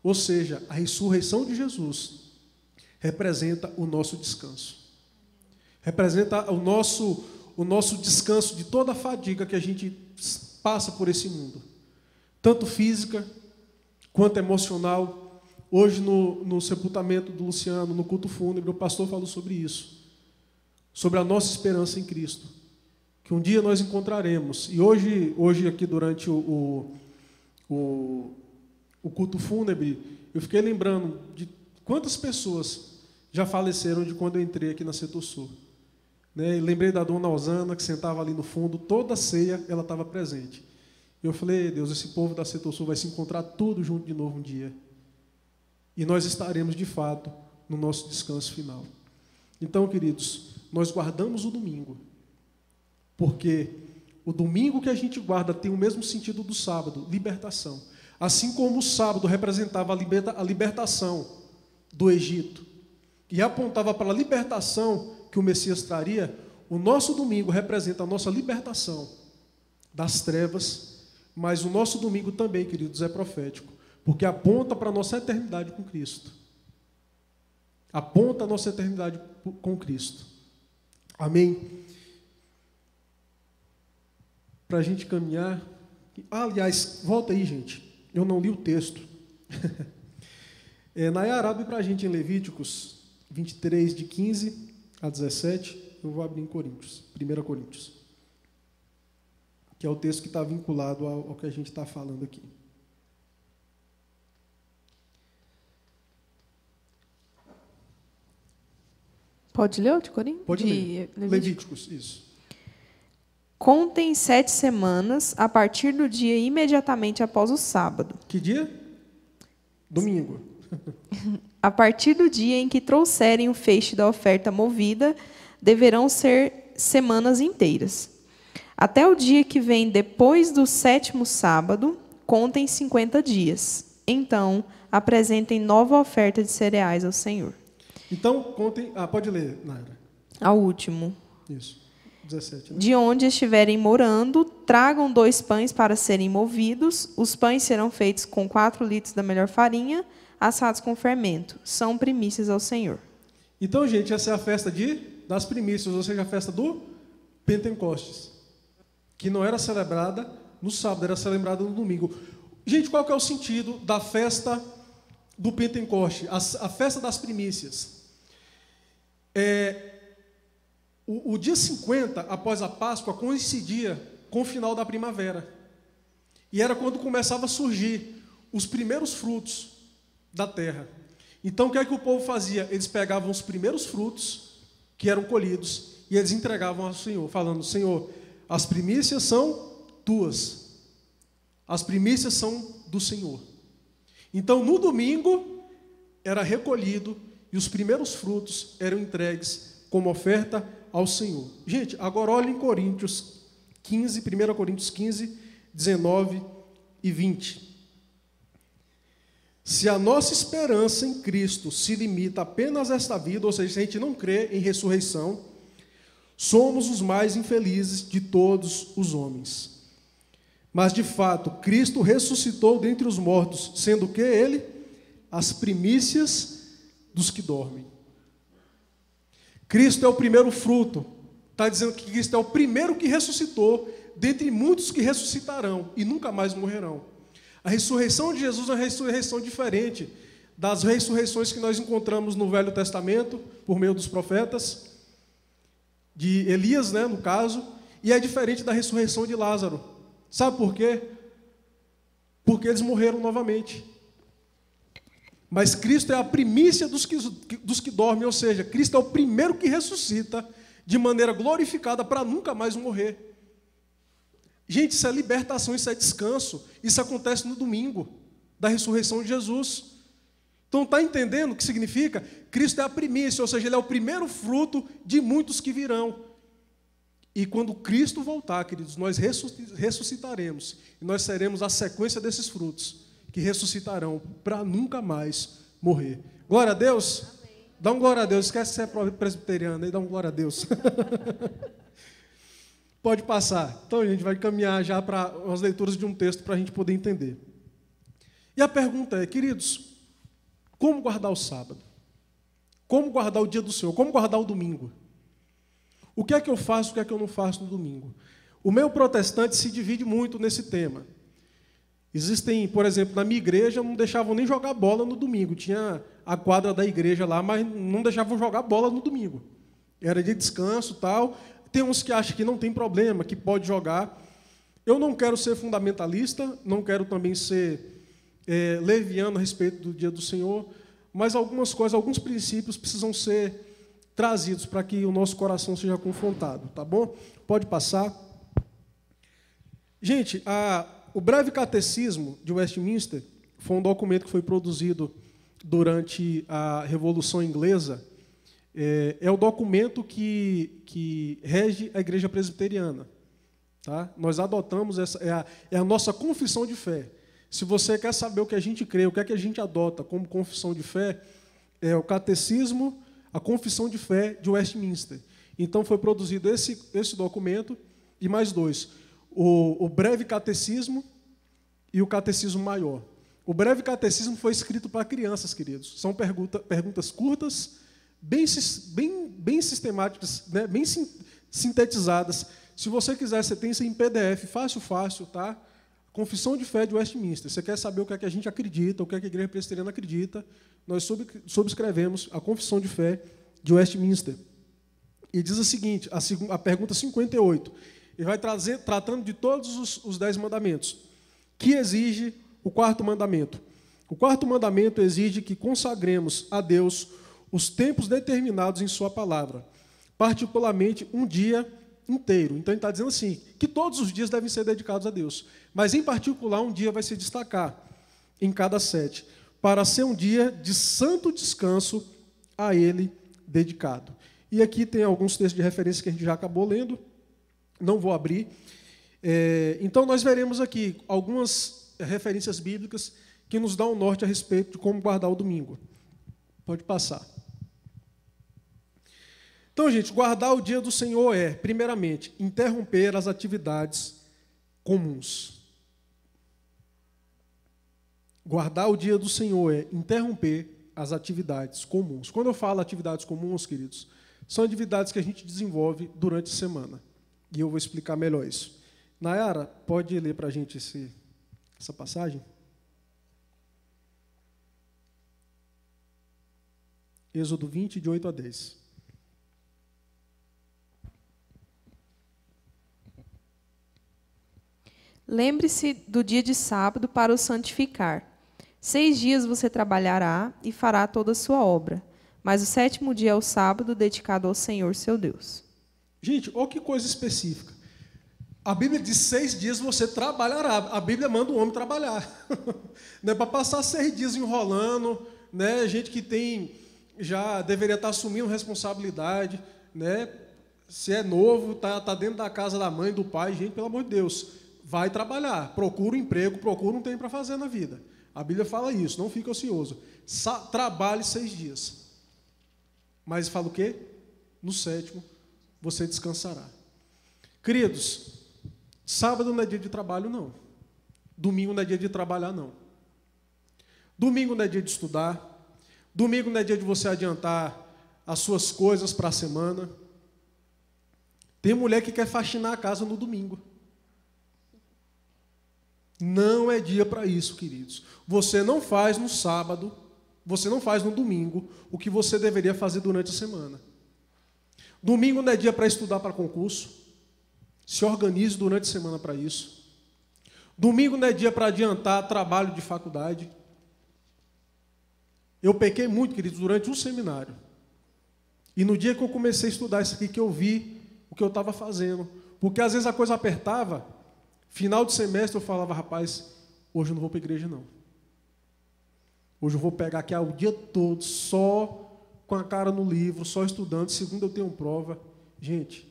Speaker 1: Ou seja, a ressurreição de Jesus representa o nosso descanso. Representa o nosso, o nosso descanso de toda a fadiga que a gente passa por esse mundo, tanto física quanto emocional. Hoje, no, no sepultamento do Luciano, no culto fúnebre, o pastor falou sobre isso, sobre a nossa esperança em Cristo, que um dia nós encontraremos. E hoje, hoje aqui durante o, o, o, culto fúnebre, eu fiquei lembrando de quantas pessoas já faleceram de quando eu entrei aqui na Setor Sul. Né? E lembrei da dona Osana, que sentava ali no fundo, toda a ceia ela estava presente. Eu falei, Deus, esse povo da Setor Sul vai se encontrar tudo junto de novo um dia. E nós estaremos, de fato, no nosso descanso final. Então, queridos, nós guardamos o domingo, porque o domingo que a gente guarda tem o mesmo sentido do sábado, libertação. Assim como o sábado representava a, liberta, a libertação do Egito e apontava para a libertação que o Messias traria, o nosso domingo representa a nossa libertação das trevas, mas o nosso domingo também, queridos, é profético, porque aponta para a nossa eternidade com Cristo. Aponta a nossa eternidade com Cristo. Amém? Para a gente caminhar. Ah, aliás, volta aí, gente. Eu não li o texto. [LAUGHS] é, Nayara, abre para a gente em Levíticos 23, de 15 a 17, eu vou abrir em Coríntios, 1 Coríntios, que é o texto que está vinculado ao, ao que a gente está falando aqui.
Speaker 2: Pode ler o de Coríntios?
Speaker 1: Pode ler. Levíticos. Levíticos, isso.
Speaker 2: Contem sete semanas a partir do dia imediatamente após o sábado.
Speaker 1: Que dia? Domingo. [LAUGHS]
Speaker 2: A partir do dia em que trouxerem o feixe da oferta movida, deverão ser semanas inteiras. Até o dia que vem depois do sétimo sábado, contem 50 dias. Então, apresentem nova oferta de cereais ao Senhor.
Speaker 1: Então, contem. Ah, pode ler, Naira.
Speaker 2: Ao último.
Speaker 1: Isso. 17, né?
Speaker 2: De onde estiverem morando, tragam dois pães para serem movidos. Os pães serão feitos com quatro litros da melhor farinha assados com fermento. São primícias ao Senhor.
Speaker 1: Então, gente, essa é a festa de, das primícias, ou seja, a festa do Pentecostes, que não era celebrada no sábado, era celebrada no domingo. Gente, qual que é o sentido da festa do Pentecoste, a, a festa das primícias? É, o, o dia 50, após a Páscoa, coincidia com o final da primavera. E era quando começava a surgir os primeiros frutos da terra. Então o que é que o povo fazia? Eles pegavam os primeiros frutos que eram colhidos e eles entregavam ao Senhor, falando: Senhor, as primícias são tuas, as primícias são do Senhor. Então no domingo era recolhido e os primeiros frutos eram entregues como oferta ao Senhor. Gente, agora olhem em Coríntios 15, 1 Coríntios 15, 19 e 20. Se a nossa esperança em Cristo se limita apenas a esta vida, ou seja, se a gente não crê em ressurreição, somos os mais infelizes de todos os homens. Mas de fato, Cristo ressuscitou dentre os mortos, sendo que ele as primícias dos que dormem. Cristo é o primeiro fruto. Está dizendo que Cristo é o primeiro que ressuscitou, dentre muitos que ressuscitarão e nunca mais morrerão. A ressurreição de Jesus é uma ressurreição diferente das ressurreições que nós encontramos no Velho Testamento, por meio dos profetas, de Elias, né, no caso, e é diferente da ressurreição de Lázaro. Sabe por quê? Porque eles morreram novamente. Mas Cristo é a primícia dos que, dos que dormem, ou seja, Cristo é o primeiro que ressuscita de maneira glorificada para nunca mais morrer. Gente, isso é libertação, isso é descanso. Isso acontece no domingo da ressurreição de Jesus. Então, está entendendo o que significa? Cristo é a primícia, ou seja, Ele é o primeiro fruto de muitos que virão. E quando Cristo voltar, queridos, nós ressuscitaremos. E nós seremos a sequência desses frutos que ressuscitarão para nunca mais morrer. Glória a Deus. Amém. Dá um glória a Deus. Esquece que você é presbiteriano aí, dá um glória a Deus. [LAUGHS] Pode passar. Então a gente vai caminhar já para as leituras de um texto para a gente poder entender. E a pergunta é, queridos, como guardar o sábado? Como guardar o dia do Senhor? Como guardar o domingo? O que é que eu faço, o que é que eu não faço no domingo? O meu protestante se divide muito nesse tema. Existem, por exemplo, na minha igreja, não deixavam nem jogar bola no domingo. Tinha a quadra da igreja lá, mas não deixavam jogar bola no domingo. Era de descanso tal. Tem uns que acham que não tem problema, que pode jogar. Eu não quero ser fundamentalista, não quero também ser é, leviano a respeito do dia do Senhor, mas algumas coisas, alguns princípios precisam ser trazidos para que o nosso coração seja confrontado, tá bom? Pode passar. Gente, a o breve catecismo de Westminster foi um documento que foi produzido durante a Revolução Inglesa. É, é o documento que, que rege a Igreja Presbiteriana. Tá? Nós adotamos essa é a, é a nossa confissão de fé. Se você quer saber o que a gente crê, o que é que a gente adota como confissão de fé, é o catecismo, a confissão de fé de Westminster. Então foi produzido esse, esse documento e mais dois o, o breve catecismo e o catecismo maior. O breve catecismo foi escrito para crianças, queridos. São pergunta, perguntas curtas, bem, bem, bem sistemáticas, né? bem sintetizadas. Se você quiser, você tem isso em PDF, fácil, fácil, tá? Confissão de Fé de Westminster. Você quer saber o que é que a gente acredita, o que é que a Igreja Presbiteriana acredita? Nós subscrevemos a Confissão de Fé de Westminster. E diz o seguinte, a, a pergunta 58. Ele vai trazer, tratando de todos os, os dez mandamentos, que exige o quarto mandamento. O quarto mandamento exige que consagremos a Deus os tempos determinados em Sua palavra, particularmente um dia inteiro. Então ele está dizendo assim: que todos os dias devem ser dedicados a Deus, mas em particular um dia vai se destacar em cada sete, para ser um dia de santo descanso a Ele dedicado. E aqui tem alguns textos de referência que a gente já acabou lendo não vou abrir. É, então, nós veremos aqui algumas referências bíblicas que nos dão um norte a respeito de como guardar o domingo. Pode passar. Então, gente, guardar o dia do Senhor é, primeiramente, interromper as atividades comuns. Guardar o dia do Senhor é interromper as atividades comuns. Quando eu falo atividades comuns, queridos, são atividades que a gente desenvolve durante a semana. E eu vou explicar melhor isso. Nayara, pode ler para a gente esse, essa passagem? Êxodo 20, de 8 a 10.
Speaker 2: Lembre-se do dia de sábado para o santificar. Seis dias você trabalhará e fará toda a sua obra, mas o sétimo dia é o sábado dedicado ao Senhor seu Deus.
Speaker 1: Gente, olha que coisa específica. A Bíblia diz seis dias você trabalhará. A Bíblia manda o homem trabalhar. [LAUGHS] É para passar seis dias enrolando, né? Gente que tem já deveria estar assumindo responsabilidade, né? Se é novo, tá, tá dentro da casa da mãe, do pai, gente, pelo amor de Deus, vai trabalhar, procura um emprego, procura um tempo para fazer na vida. A Bíblia fala isso, não fique ocioso. Sa trabalhe seis dias. Mas fala o quê? No sétimo, você descansará. Queridos, sábado não é dia de trabalho, não. Domingo não é dia de trabalhar, não. Domingo não é dia de estudar. Domingo não é dia de você adiantar as suas coisas para a semana. Tem mulher que quer faxinar a casa no domingo. Não é dia para isso, queridos. Você não faz no sábado, você não faz no domingo o que você deveria fazer durante a semana. Domingo não é dia para estudar para concurso. Se organize durante a semana para isso. Domingo não é dia para adiantar trabalho de faculdade. Eu pequei muito, queridos, durante um seminário. E no dia que eu comecei a estudar isso aqui, que eu vi o que eu estava fazendo. Porque às vezes a coisa apertava, final de semestre eu falava, rapaz, hoje eu não vou para a igreja não. Hoje eu vou pegar aqui o dia todo só com a cara no livro, só estudando, segundo eu tenho prova. Gente,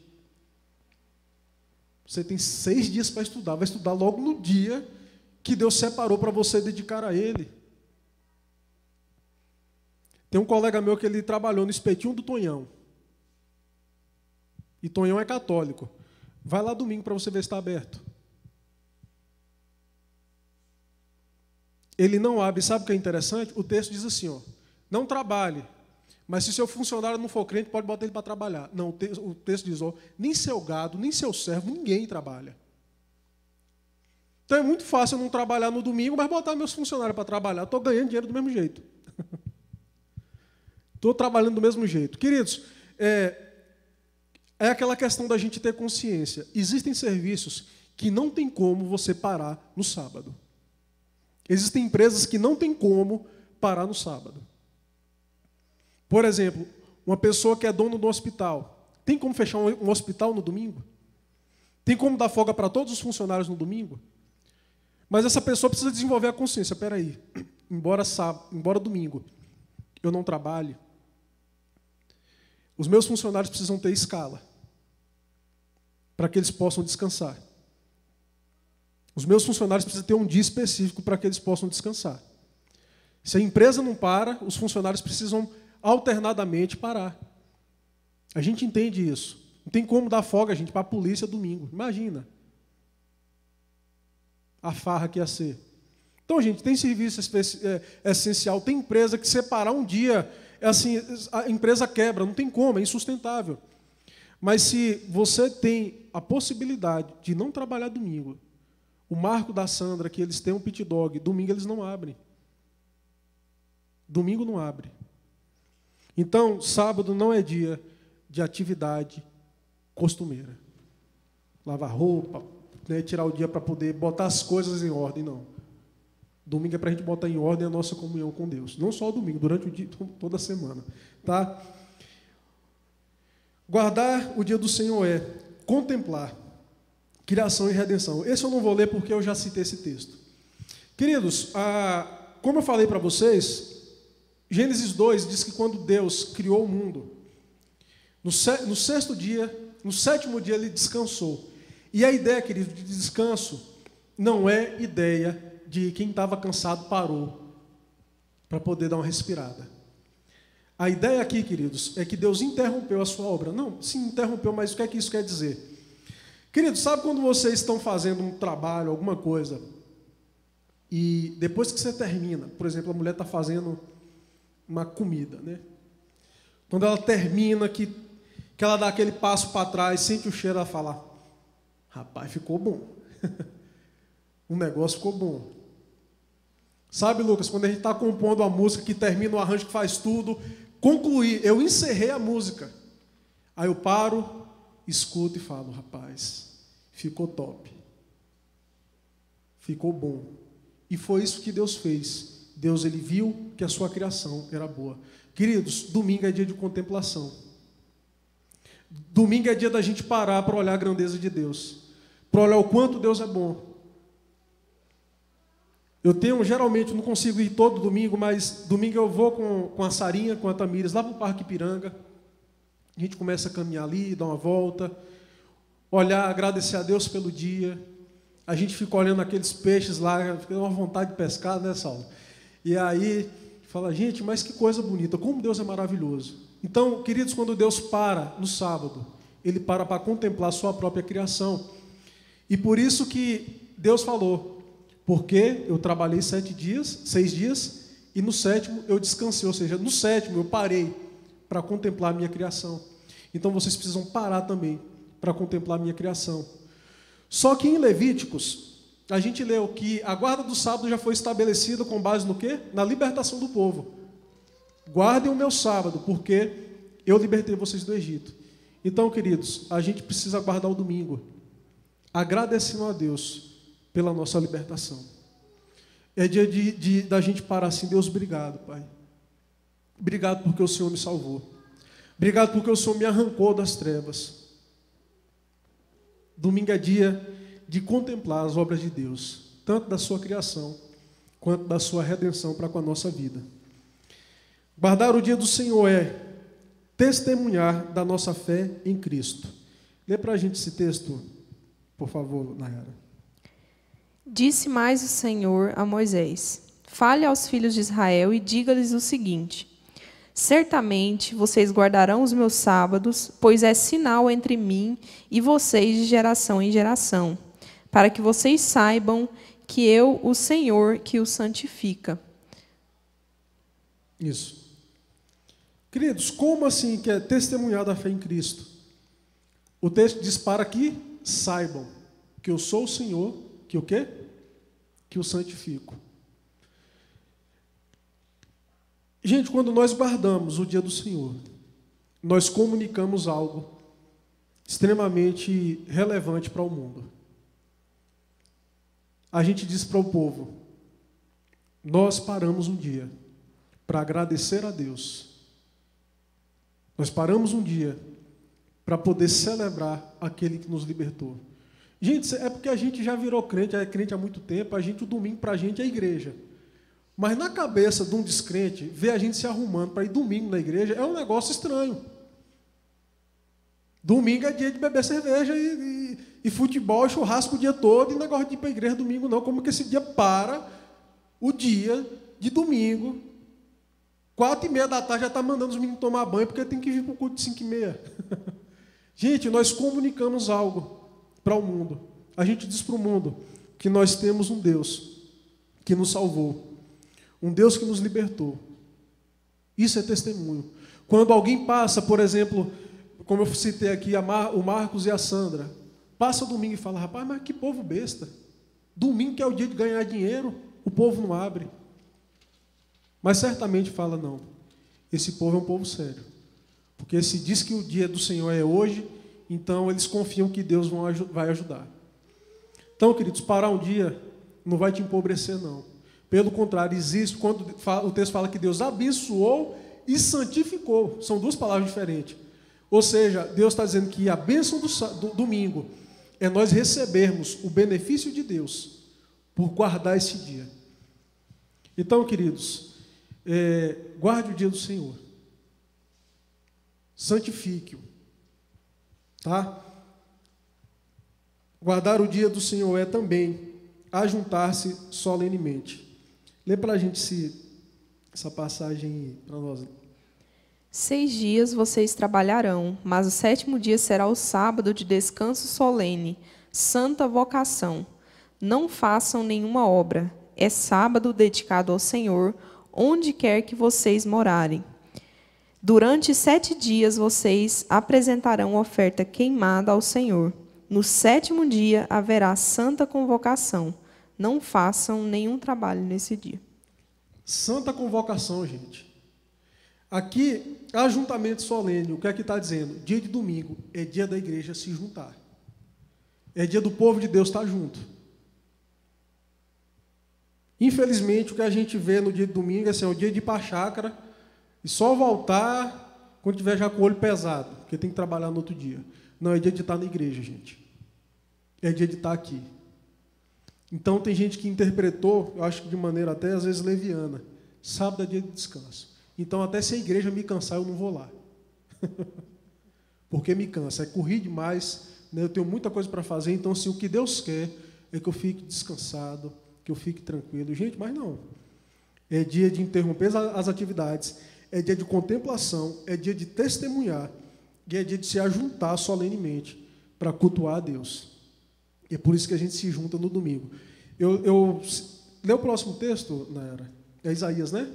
Speaker 1: você tem seis dias para estudar, vai estudar logo no dia que Deus separou para você dedicar a Ele. Tem um colega meu que ele trabalhou no espetinho do Tonhão. E Tonhão é católico. Vai lá domingo para você ver se está aberto. Ele não abre. Sabe o que é interessante? O texto diz assim: ó, não trabalhe. Mas se seu funcionário não for crente, pode botar ele para trabalhar. Não, o texto diz: ó, nem seu gado, nem seu servo, ninguém trabalha. Então é muito fácil eu não trabalhar no domingo, mas botar meus funcionários para trabalhar. Estou ganhando dinheiro do mesmo jeito. [LAUGHS] Estou trabalhando do mesmo jeito. Queridos, é, é aquela questão da gente ter consciência. Existem serviços que não tem como você parar no sábado. Existem empresas que não tem como parar no sábado. Por exemplo, uma pessoa que é dono do hospital, tem como fechar um hospital no domingo? Tem como dar folga para todos os funcionários no domingo? Mas essa pessoa precisa desenvolver a consciência. Espera aí, [CLEARS THROAT] embora sábado, embora domingo, eu não trabalhe, os meus funcionários precisam ter escala para que eles possam descansar. Os meus funcionários precisam ter um dia específico para que eles possam descansar. Se a empresa não para, os funcionários precisam alternadamente parar. A gente entende isso. Não tem como dar folga, gente, para a polícia domingo. Imagina. A farra que ia ser. Então, gente, tem serviço é, essencial, tem empresa que separar um dia é assim, a empresa quebra, não tem como, é insustentável. Mas se você tem a possibilidade de não trabalhar domingo, o Marco da Sandra, que eles têm um pit dog, domingo eles não abrem. Domingo não abre. Então, sábado não é dia de atividade costumeira. Lavar roupa, né, tirar o dia para poder botar as coisas em ordem, não. Domingo é para a gente botar em ordem a nossa comunhão com Deus. Não só o domingo, durante o dia, toda a semana. Tá? Guardar o dia do Senhor é contemplar criação e redenção. Esse eu não vou ler porque eu já citei esse texto. Queridos, como eu falei para vocês, Gênesis 2 diz que quando Deus criou o mundo, no, sexto dia, no sétimo dia ele descansou. E a ideia, querido, de descanso não é ideia de quem estava cansado parou para poder dar uma respirada. A ideia aqui, queridos, é que Deus interrompeu a sua obra. Não, sim, interrompeu, mas o que é que isso quer dizer? Queridos, sabe quando vocês estão fazendo um trabalho, alguma coisa, e depois que você termina, por exemplo, a mulher está fazendo uma comida, né? Quando ela termina, que, que ela dá aquele passo para trás, sente o cheiro, ela fala: Rapaz, ficou bom. [LAUGHS] o negócio ficou bom. Sabe, Lucas, quando a gente está compondo a música, que termina o arranjo, que faz tudo, concluir, eu encerrei a música. Aí eu paro, escuto e falo, rapaz, ficou top. Ficou bom. E foi isso que Deus fez. Deus ele viu que a sua criação era boa. Queridos, domingo é dia de contemplação. Domingo é dia da gente parar para olhar a grandeza de Deus, para olhar o quanto Deus é bom. Eu tenho, geralmente, não consigo ir todo domingo, mas domingo eu vou com, com a Sarinha, com a Tamires, lá para o Parque Piranga. A gente começa a caminhar ali, dar uma volta, olhar, agradecer a Deus pelo dia. A gente fica olhando aqueles peixes lá, fica uma vontade de pescar, né, Saulo? E aí, fala, gente, mas que coisa bonita, como Deus é maravilhoso. Então, queridos, quando Deus para no sábado, Ele para para contemplar sua própria criação. E por isso que Deus falou, porque eu trabalhei sete dias, seis dias, e no sétimo eu descansei, ou seja, no sétimo eu parei para contemplar a minha criação. Então vocês precisam parar também para contemplar a minha criação. Só que em Levíticos, a gente leu que a guarda do sábado já foi estabelecida com base no quê? Na libertação do povo. Guardem o meu sábado, porque eu libertei vocês do Egito. Então, queridos, a gente precisa guardar o domingo, agradecendo a Deus pela nossa libertação. É dia de, de, da gente parar assim, Deus, obrigado, Pai. Obrigado porque o Senhor me salvou. Obrigado porque o Senhor me arrancou das trevas. Domingo é dia de contemplar as obras de Deus, tanto da sua criação quanto da sua redenção para com a nossa vida. Guardar o dia do Senhor é testemunhar da nossa fé em Cristo. Lê para a gente esse texto, por favor, Nayara.
Speaker 2: Disse mais o Senhor a Moisés: Fale aos filhos de Israel e diga-lhes o seguinte: Certamente vocês guardarão os meus sábados, pois é sinal entre mim e vocês de geração em geração, para que vocês saibam que eu, o Senhor, que os santifica.
Speaker 1: Isso. Queridos, como assim que é testemunhar da fé em Cristo? O texto diz para que saibam que eu sou o Senhor, que o quê? Que o santifico. Gente, quando nós guardamos o dia do Senhor, nós comunicamos algo extremamente relevante para o mundo. A gente diz para o povo: nós paramos um dia para agradecer a Deus. Nós paramos um dia para poder celebrar aquele que nos libertou. Gente, é porque a gente já virou crente, é crente há muito tempo, a gente, o domingo para a gente é a igreja. Mas na cabeça de um descrente, ver a gente se arrumando para ir domingo na igreja é um negócio estranho. Domingo é dia de beber cerveja e, e, e futebol churrasco o dia todo, e negócio de ir para a igreja domingo não. Como que esse dia para o dia de domingo, quatro e meia da tarde já está mandando os meninos tomar banho, porque tem que vir para o culto de cinco e meia. [LAUGHS] gente, nós comunicamos algo para o mundo. A gente diz para o mundo que nós temos um Deus que nos salvou um Deus que nos libertou. Isso é testemunho. Quando alguém passa, por exemplo, como eu citei aqui, Mar, o Marcos e a Sandra, passa o domingo e fala: rapaz, mas que povo besta. Domingo que é o dia de ganhar dinheiro, o povo não abre. Mas certamente fala: não, esse povo é um povo sério. Porque se diz que o dia do Senhor é hoje, então eles confiam que Deus vai ajudar. Então, queridos, parar um dia não vai te empobrecer, não. Pelo contrário, existe, quando o texto fala que Deus abençoou e santificou, são duas palavras diferentes. Ou seja, Deus está dizendo que a bênção do, do domingo é nós recebermos o benefício de Deus por guardar esse dia. Então, queridos, é, guarde o dia do Senhor, santifique-o, tá? Guardar o dia do Senhor é também ajuntar-se solenemente. Lê para a gente se, essa passagem para nós.
Speaker 2: Seis dias vocês trabalharão, mas o sétimo dia será o sábado de descanso solene, santa vocação. Não façam nenhuma obra. É sábado dedicado ao Senhor, onde quer que vocês morarem. Durante sete dias vocês apresentarão oferta queimada ao Senhor. No sétimo dia haverá santa convocação não façam nenhum trabalho nesse dia.
Speaker 1: Santa convocação, gente. Aqui, ajuntamento solene, o que é que está dizendo? Dia de domingo é dia da igreja se juntar. É dia do povo de Deus estar junto. Infelizmente, o que a gente vê no dia de domingo é assim, é o dia de ir para a chácara e só voltar quando tiver já com o olho pesado, porque tem que trabalhar no outro dia. Não, é dia de estar na igreja, gente. É dia de estar aqui. Então tem gente que interpretou, eu acho que de maneira até às vezes leviana. Sábado é dia de descanso. Então até se a igreja me cansar, eu não vou lá. [LAUGHS] Porque me cansa, é correr demais, né? eu tenho muita coisa para fazer, então assim, o que Deus quer é que eu fique descansado, que eu fique tranquilo. Gente, mas não. É dia de interromper as atividades, é dia de contemplação, é dia de testemunhar, e é dia de se ajuntar solenemente para cultuar a Deus. E é por isso que a gente se junta no domingo. Eu, eu lê o próximo texto, Naira. É Isaías, né?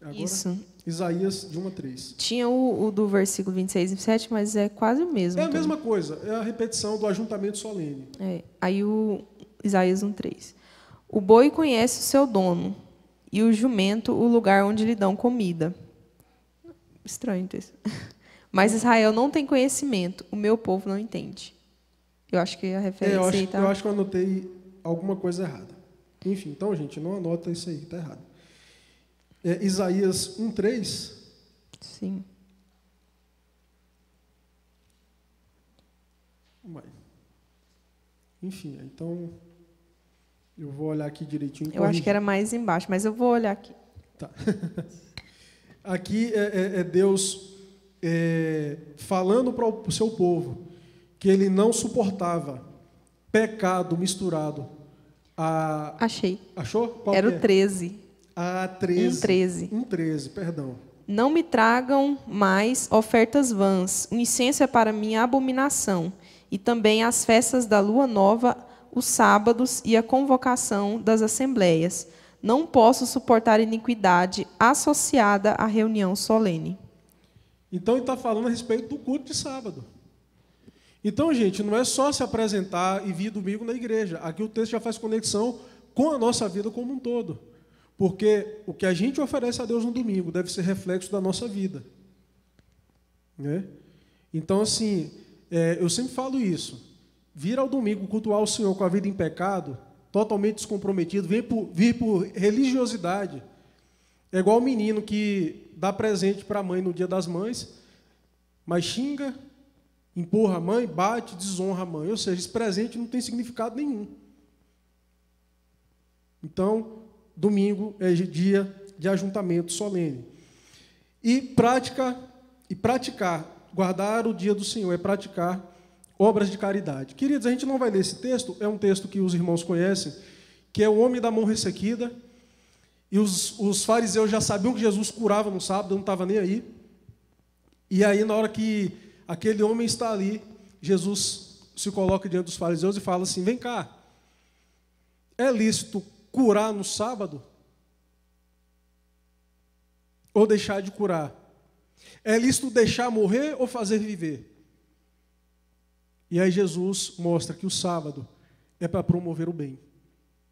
Speaker 2: Agora, Isso.
Speaker 1: Isaías de 1 a 3.
Speaker 2: Tinha o, o, do versículo 26 e 27, mas é quase o mesmo.
Speaker 1: É a mesma coisa, é a repetição do ajuntamento solene.
Speaker 2: É. Aí o Isaías 1, 3. O boi conhece o seu dono, e o jumento o lugar onde lhe dão comida. Estranho isso. [LAUGHS] Mas Israel não tem conhecimento, o meu povo não entende. Eu acho que a referência é,
Speaker 1: eu acho,
Speaker 2: tá...
Speaker 1: eu acho que eu anotei alguma coisa errada. Enfim, então, gente, não anota isso aí, está errado. É, Isaías 1,3.
Speaker 2: Sim.
Speaker 1: Enfim, então eu vou olhar aqui direitinho.
Speaker 2: Eu acho que era mais embaixo, mas eu vou olhar aqui.
Speaker 1: Tá. [LAUGHS] aqui é, é, é Deus é, falando para o seu povo que ele não suportava pecado misturado a.
Speaker 2: Achei.
Speaker 1: Achou?
Speaker 2: Qual era o 13.
Speaker 1: A 13.
Speaker 2: Um 13.
Speaker 1: Um 13, perdão.
Speaker 2: Não me tragam mais ofertas vãs. O incenso é para mim abominação. E também as festas da lua nova, os sábados e a convocação das assembleias. Não posso suportar iniquidade associada à reunião solene.
Speaker 1: Então ele está falando a respeito do culto de sábado. Então, gente, não é só se apresentar e vir domingo na igreja. Aqui o texto já faz conexão com a nossa vida como um todo. Porque o que a gente oferece a Deus no domingo deve ser reflexo da nossa vida. Né? Então, assim, é, eu sempre falo isso. Vir ao domingo cultuar o Senhor com a vida em pecado, totalmente descomprometido, vir por, vir por religiosidade, é igual o menino que dá presente para a mãe no dia das mães, mas xinga, empurra a mãe, bate, desonra a mãe. Ou seja, esse presente não tem significado nenhum. Então, domingo é dia de ajuntamento solene. E prática e praticar, guardar o dia do Senhor é praticar obras de caridade. Queridos, a gente não vai ler esse texto, é um texto que os irmãos conhecem, que é o homem da mão ressequida. E os, os fariseus já sabiam que Jesus curava no sábado, não estava nem aí. E aí, na hora que aquele homem está ali, Jesus se coloca diante dos fariseus e fala assim: Vem cá, é lícito curar no sábado? Ou deixar de curar? É lícito deixar morrer ou fazer viver? E aí Jesus mostra que o sábado é para promover o bem.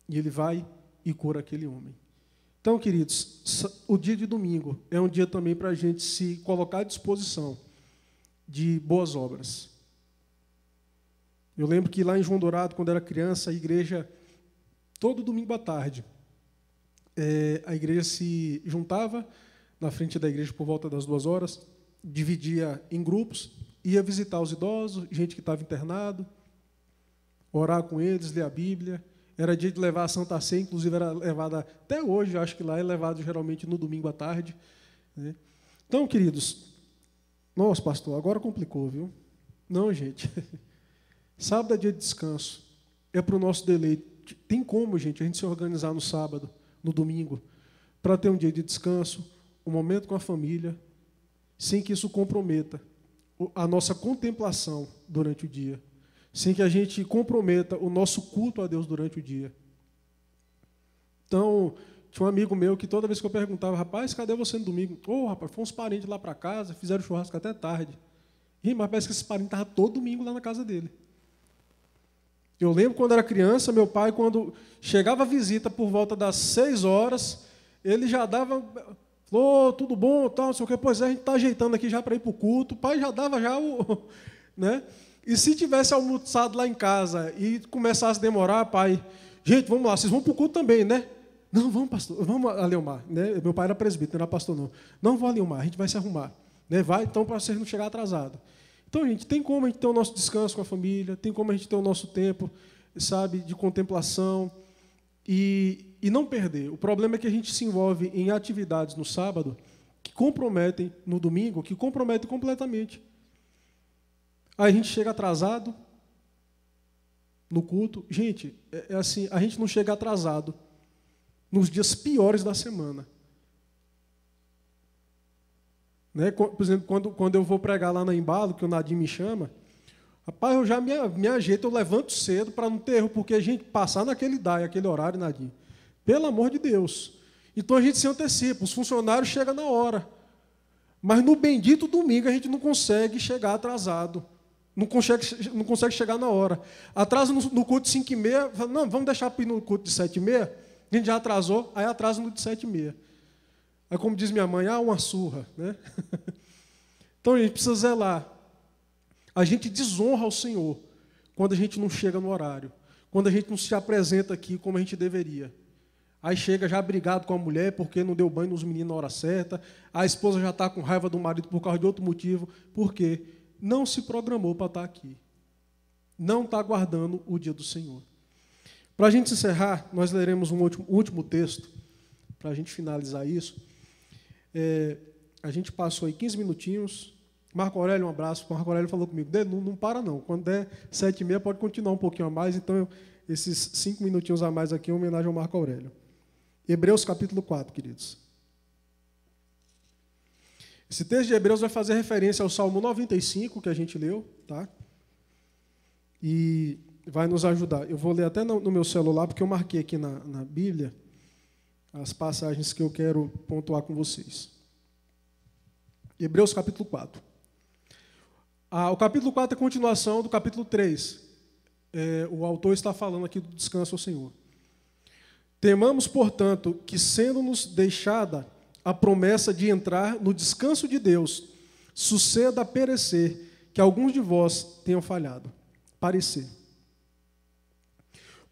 Speaker 1: E ele vai e cura aquele homem. Então, queridos, o dia de domingo é um dia também para a gente se colocar à disposição de boas obras. Eu lembro que lá em João Dourado, quando era criança, a igreja, todo domingo à tarde, é, a igreja se juntava na frente da igreja por volta das duas horas, dividia em grupos, ia visitar os idosos, gente que estava internado, orar com eles, ler a Bíblia. Era dia de levar a Santa Ceia, inclusive era levada até hoje, acho que lá é levado geralmente no domingo à tarde. Né? Então, queridos, nossa, pastor, agora complicou, viu? Não, gente. [LAUGHS] Sábado é dia de descanso. É para o nosso deleite. Tem como, gente, a gente se organizar no sábado, no domingo, para ter um dia de descanso, um momento com a família, sem que isso comprometa a nossa contemplação durante o dia, sem que a gente comprometa o nosso culto a Deus durante o dia. Então, tinha um amigo meu que toda vez que eu perguntava, rapaz, cadê você no domingo? Ô, oh, rapaz, foram uns parentes lá para casa, fizeram churrasco até tarde. E, mas parece que esse parente estava todo domingo lá na casa dele. Eu lembro quando era criança, meu pai, quando chegava a visita por volta das seis horas, ele já dava Falou, oh, tudo bom, tal, não sei o quê. Pois é, a gente está ajeitando aqui já para ir para o culto. O pai já dava já o. [LAUGHS] Né? E se tivesse almoçado lá em casa e começasse a demorar, pai, gente, vamos lá, vocês vão para o culto também, né? Não, vamos, pastor, vamos a Leomar. Né? Meu pai era presbítero, não era pastor, não. Não vou a Leomar, a gente vai se arrumar. Né? Vai, então, para vocês não chegar atrasado. Então, gente, tem como a gente ter o nosso descanso com a família, tem como a gente ter o nosso tempo, sabe, de contemplação. E, e não perder. O problema é que a gente se envolve em atividades no sábado que comprometem no domingo, que comprometem completamente. Aí a gente chega atrasado no culto. Gente, é, é assim, a gente não chega atrasado nos dias piores da semana. Né? Por exemplo, quando, quando eu vou pregar lá na Embalo, que o Nadim me chama, rapaz, eu já me, me ajeito, eu levanto cedo para não ter erro, porque a gente passar naquele DAI, aquele horário, Nadim. Pelo amor de Deus. Então a gente se antecipa, os funcionários chegam na hora. Mas no bendito domingo a gente não consegue chegar atrasado. Não consegue, não consegue chegar na hora. Atrasa no, no culto de 5 e meia, não, vamos deixar para ir no culto de 7 e meia. A gente já atrasou, aí atrasa no de 7 e meia. Aí como diz minha mãe, ah, uma surra. Né? [LAUGHS] Então a gente precisa zelar. A gente desonra ao Senhor quando a gente não chega no horário. Quando a gente não se apresenta aqui como a gente deveria. Aí chega já brigado com a mulher porque não deu banho nos meninos na hora certa. A esposa já está com raiva do marido por causa de outro motivo. Por quê? Não se programou para estar tá aqui. Não está aguardando o dia do Senhor. Para a gente encerrar, nós leremos um último, último texto, para a gente finalizar isso. É, a gente passou aí 15 minutinhos. Marco Aurélio, um abraço. Marco Aurélio falou comigo, não, não para não. Quando der sete e meia, pode continuar um pouquinho a mais. Então, esses cinco minutinhos a mais aqui em homenagem ao Marco Aurélio. Hebreus capítulo 4, queridos. Esse texto de Hebreus vai fazer referência ao Salmo 95 que a gente leu, tá? E vai nos ajudar. Eu vou ler até no, meu celular, porque eu marquei aqui na, na Bíblia as passagens que eu quero pontuar com vocês. Hebreus capítulo 4. Ah, o capítulo 4 é continuação do capítulo 3. É, o autor está falando aqui do descanso ao Senhor. Temamos, portanto, que sendo-nos deixada a promessa de entrar no descanso de Deus, suceda a perecer que alguns de vós tenham falhado. Parecer.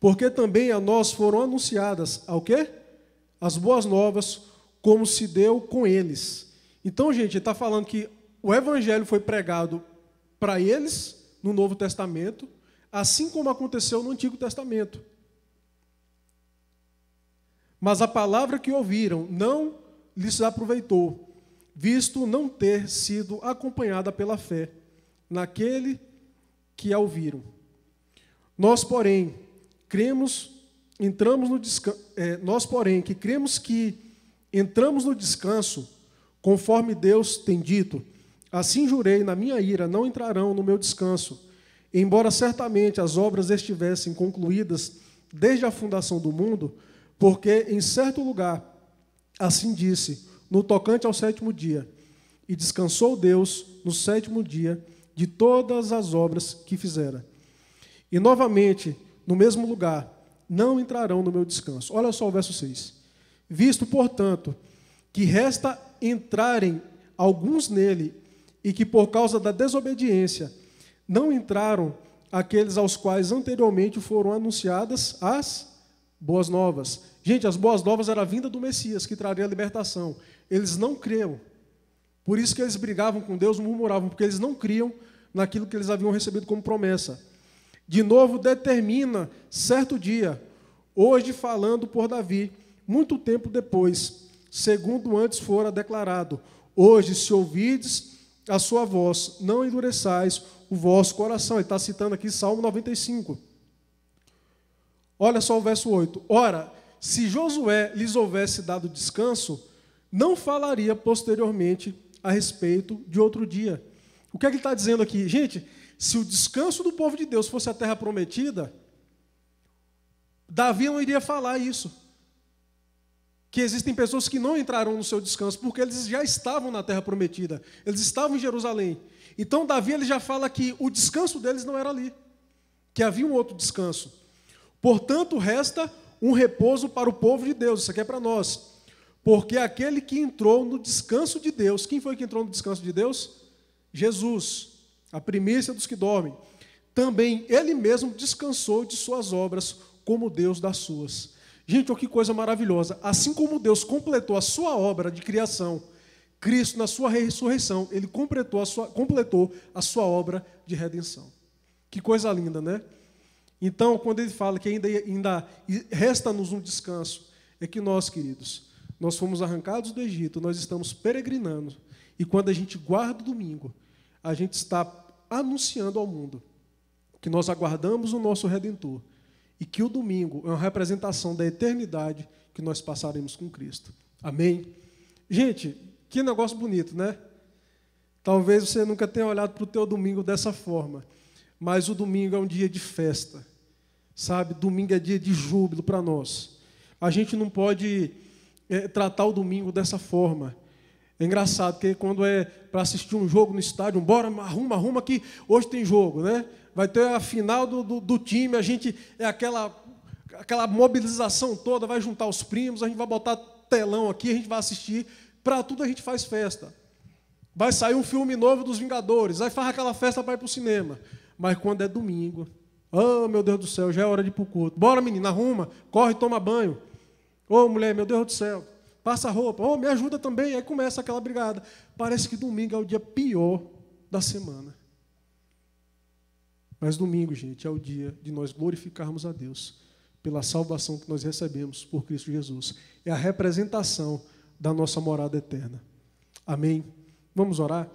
Speaker 1: Porque também a nós foram anunciadas ao quê? As boas novas, como se deu com eles. Então, gente, ele está falando que o evangelho foi pregado para eles no Novo Testamento, assim como aconteceu no Antigo Testamento. Mas a palavra que ouviram não lhes aproveitou, visto não ter sido acompanhada pela fé naquele que a ouviram. Nós, porém, cremos, entramos no descanso, é, nós, porém, que cremos que entramos no descanso, conforme Deus tem dito, assim jurei na minha ira, não entrarão no meu descanso, embora certamente as obras estivessem concluídas desde a fundação do mundo, porque em certo lugar, assim disse, no tocante ao sétimo dia, e descansou Deus no sétimo dia de todas as obras que fizera. E novamente, no mesmo lugar, não entrarão no meu descanso. Olha só o verso 6. Visto, portanto, que resta entrarem alguns nele, e que por causa da desobediência não entraram aqueles aos quais anteriormente foram anunciadas as boas novas. Gente, as boas novas era a vinda do Messias, que traria a libertação. Eles não criam. Por isso que eles brigavam com Deus, murmuravam, porque eles não criam naquilo que eles haviam recebido como promessa. De novo, determina certo dia, hoje falando por Davi, muito tempo depois, segundo antes fora declarado: Hoje, se ouvides a sua voz, não endureçais o vosso coração. Ele está citando aqui Salmo 95. Olha só o verso 8. Ora, se Josué lhes houvesse dado descanso, não falaria posteriormente a respeito de outro dia. O que é que ele está dizendo aqui? Gente, se o descanso do povo de Deus fosse a terra prometida, Davi não iria falar isso. Que existem pessoas que não entraram no seu descanso, porque eles já estavam na terra prometida, eles estavam em Jerusalém. Então, Davi ele já fala que o descanso deles não era ali, que havia um outro descanso. Portanto, resta um repouso para o povo de Deus, isso aqui é para nós. Porque aquele que entrou no descanso de Deus, quem foi que entrou no descanso de Deus? Jesus, a primícia dos que dormem. Também ele mesmo descansou de suas obras, como Deus das suas. Gente, olha que coisa maravilhosa. Assim como Deus completou a sua obra de criação, Cristo, na sua ressurreição, ele completou a sua, completou a sua obra de redenção. Que coisa linda, né? Então, quando ele fala que ainda, ainda resta-nos um descanso, é que nós, queridos, nós fomos arrancados do Egito, nós estamos peregrinando. E quando a gente guarda o domingo, a gente está anunciando ao mundo que nós aguardamos o nosso Redentor e que o domingo é uma representação da eternidade que nós passaremos com Cristo. Amém? Gente, que negócio bonito, né? Talvez você nunca tenha olhado para o teu domingo dessa forma. Mas o domingo é um dia de festa, sabe? Domingo é dia de júbilo para nós. A gente não pode é, tratar o domingo dessa forma. É engraçado, porque quando é para assistir um jogo no estádio, bora, arruma, arruma que hoje tem jogo, né? Vai ter a final do, do, do time, a gente é aquela, aquela mobilização toda, vai juntar os primos, a gente vai botar telão aqui, a gente vai assistir. Para tudo a gente faz festa. Vai sair um filme novo dos Vingadores, aí faz aquela festa para ir para o cinema. Mas quando é domingo, oh meu Deus do céu, já é hora de ir para o culto. Bora, menina, arruma, corre, toma banho. Ô oh, mulher, meu Deus do céu, passa roupa, oh, me ajuda também. Aí começa aquela brigada. Parece que domingo é o dia pior da semana. Mas domingo, gente, é o dia de nós glorificarmos a Deus pela salvação que nós recebemos por Cristo Jesus. É a representação da nossa morada eterna. Amém? Vamos orar?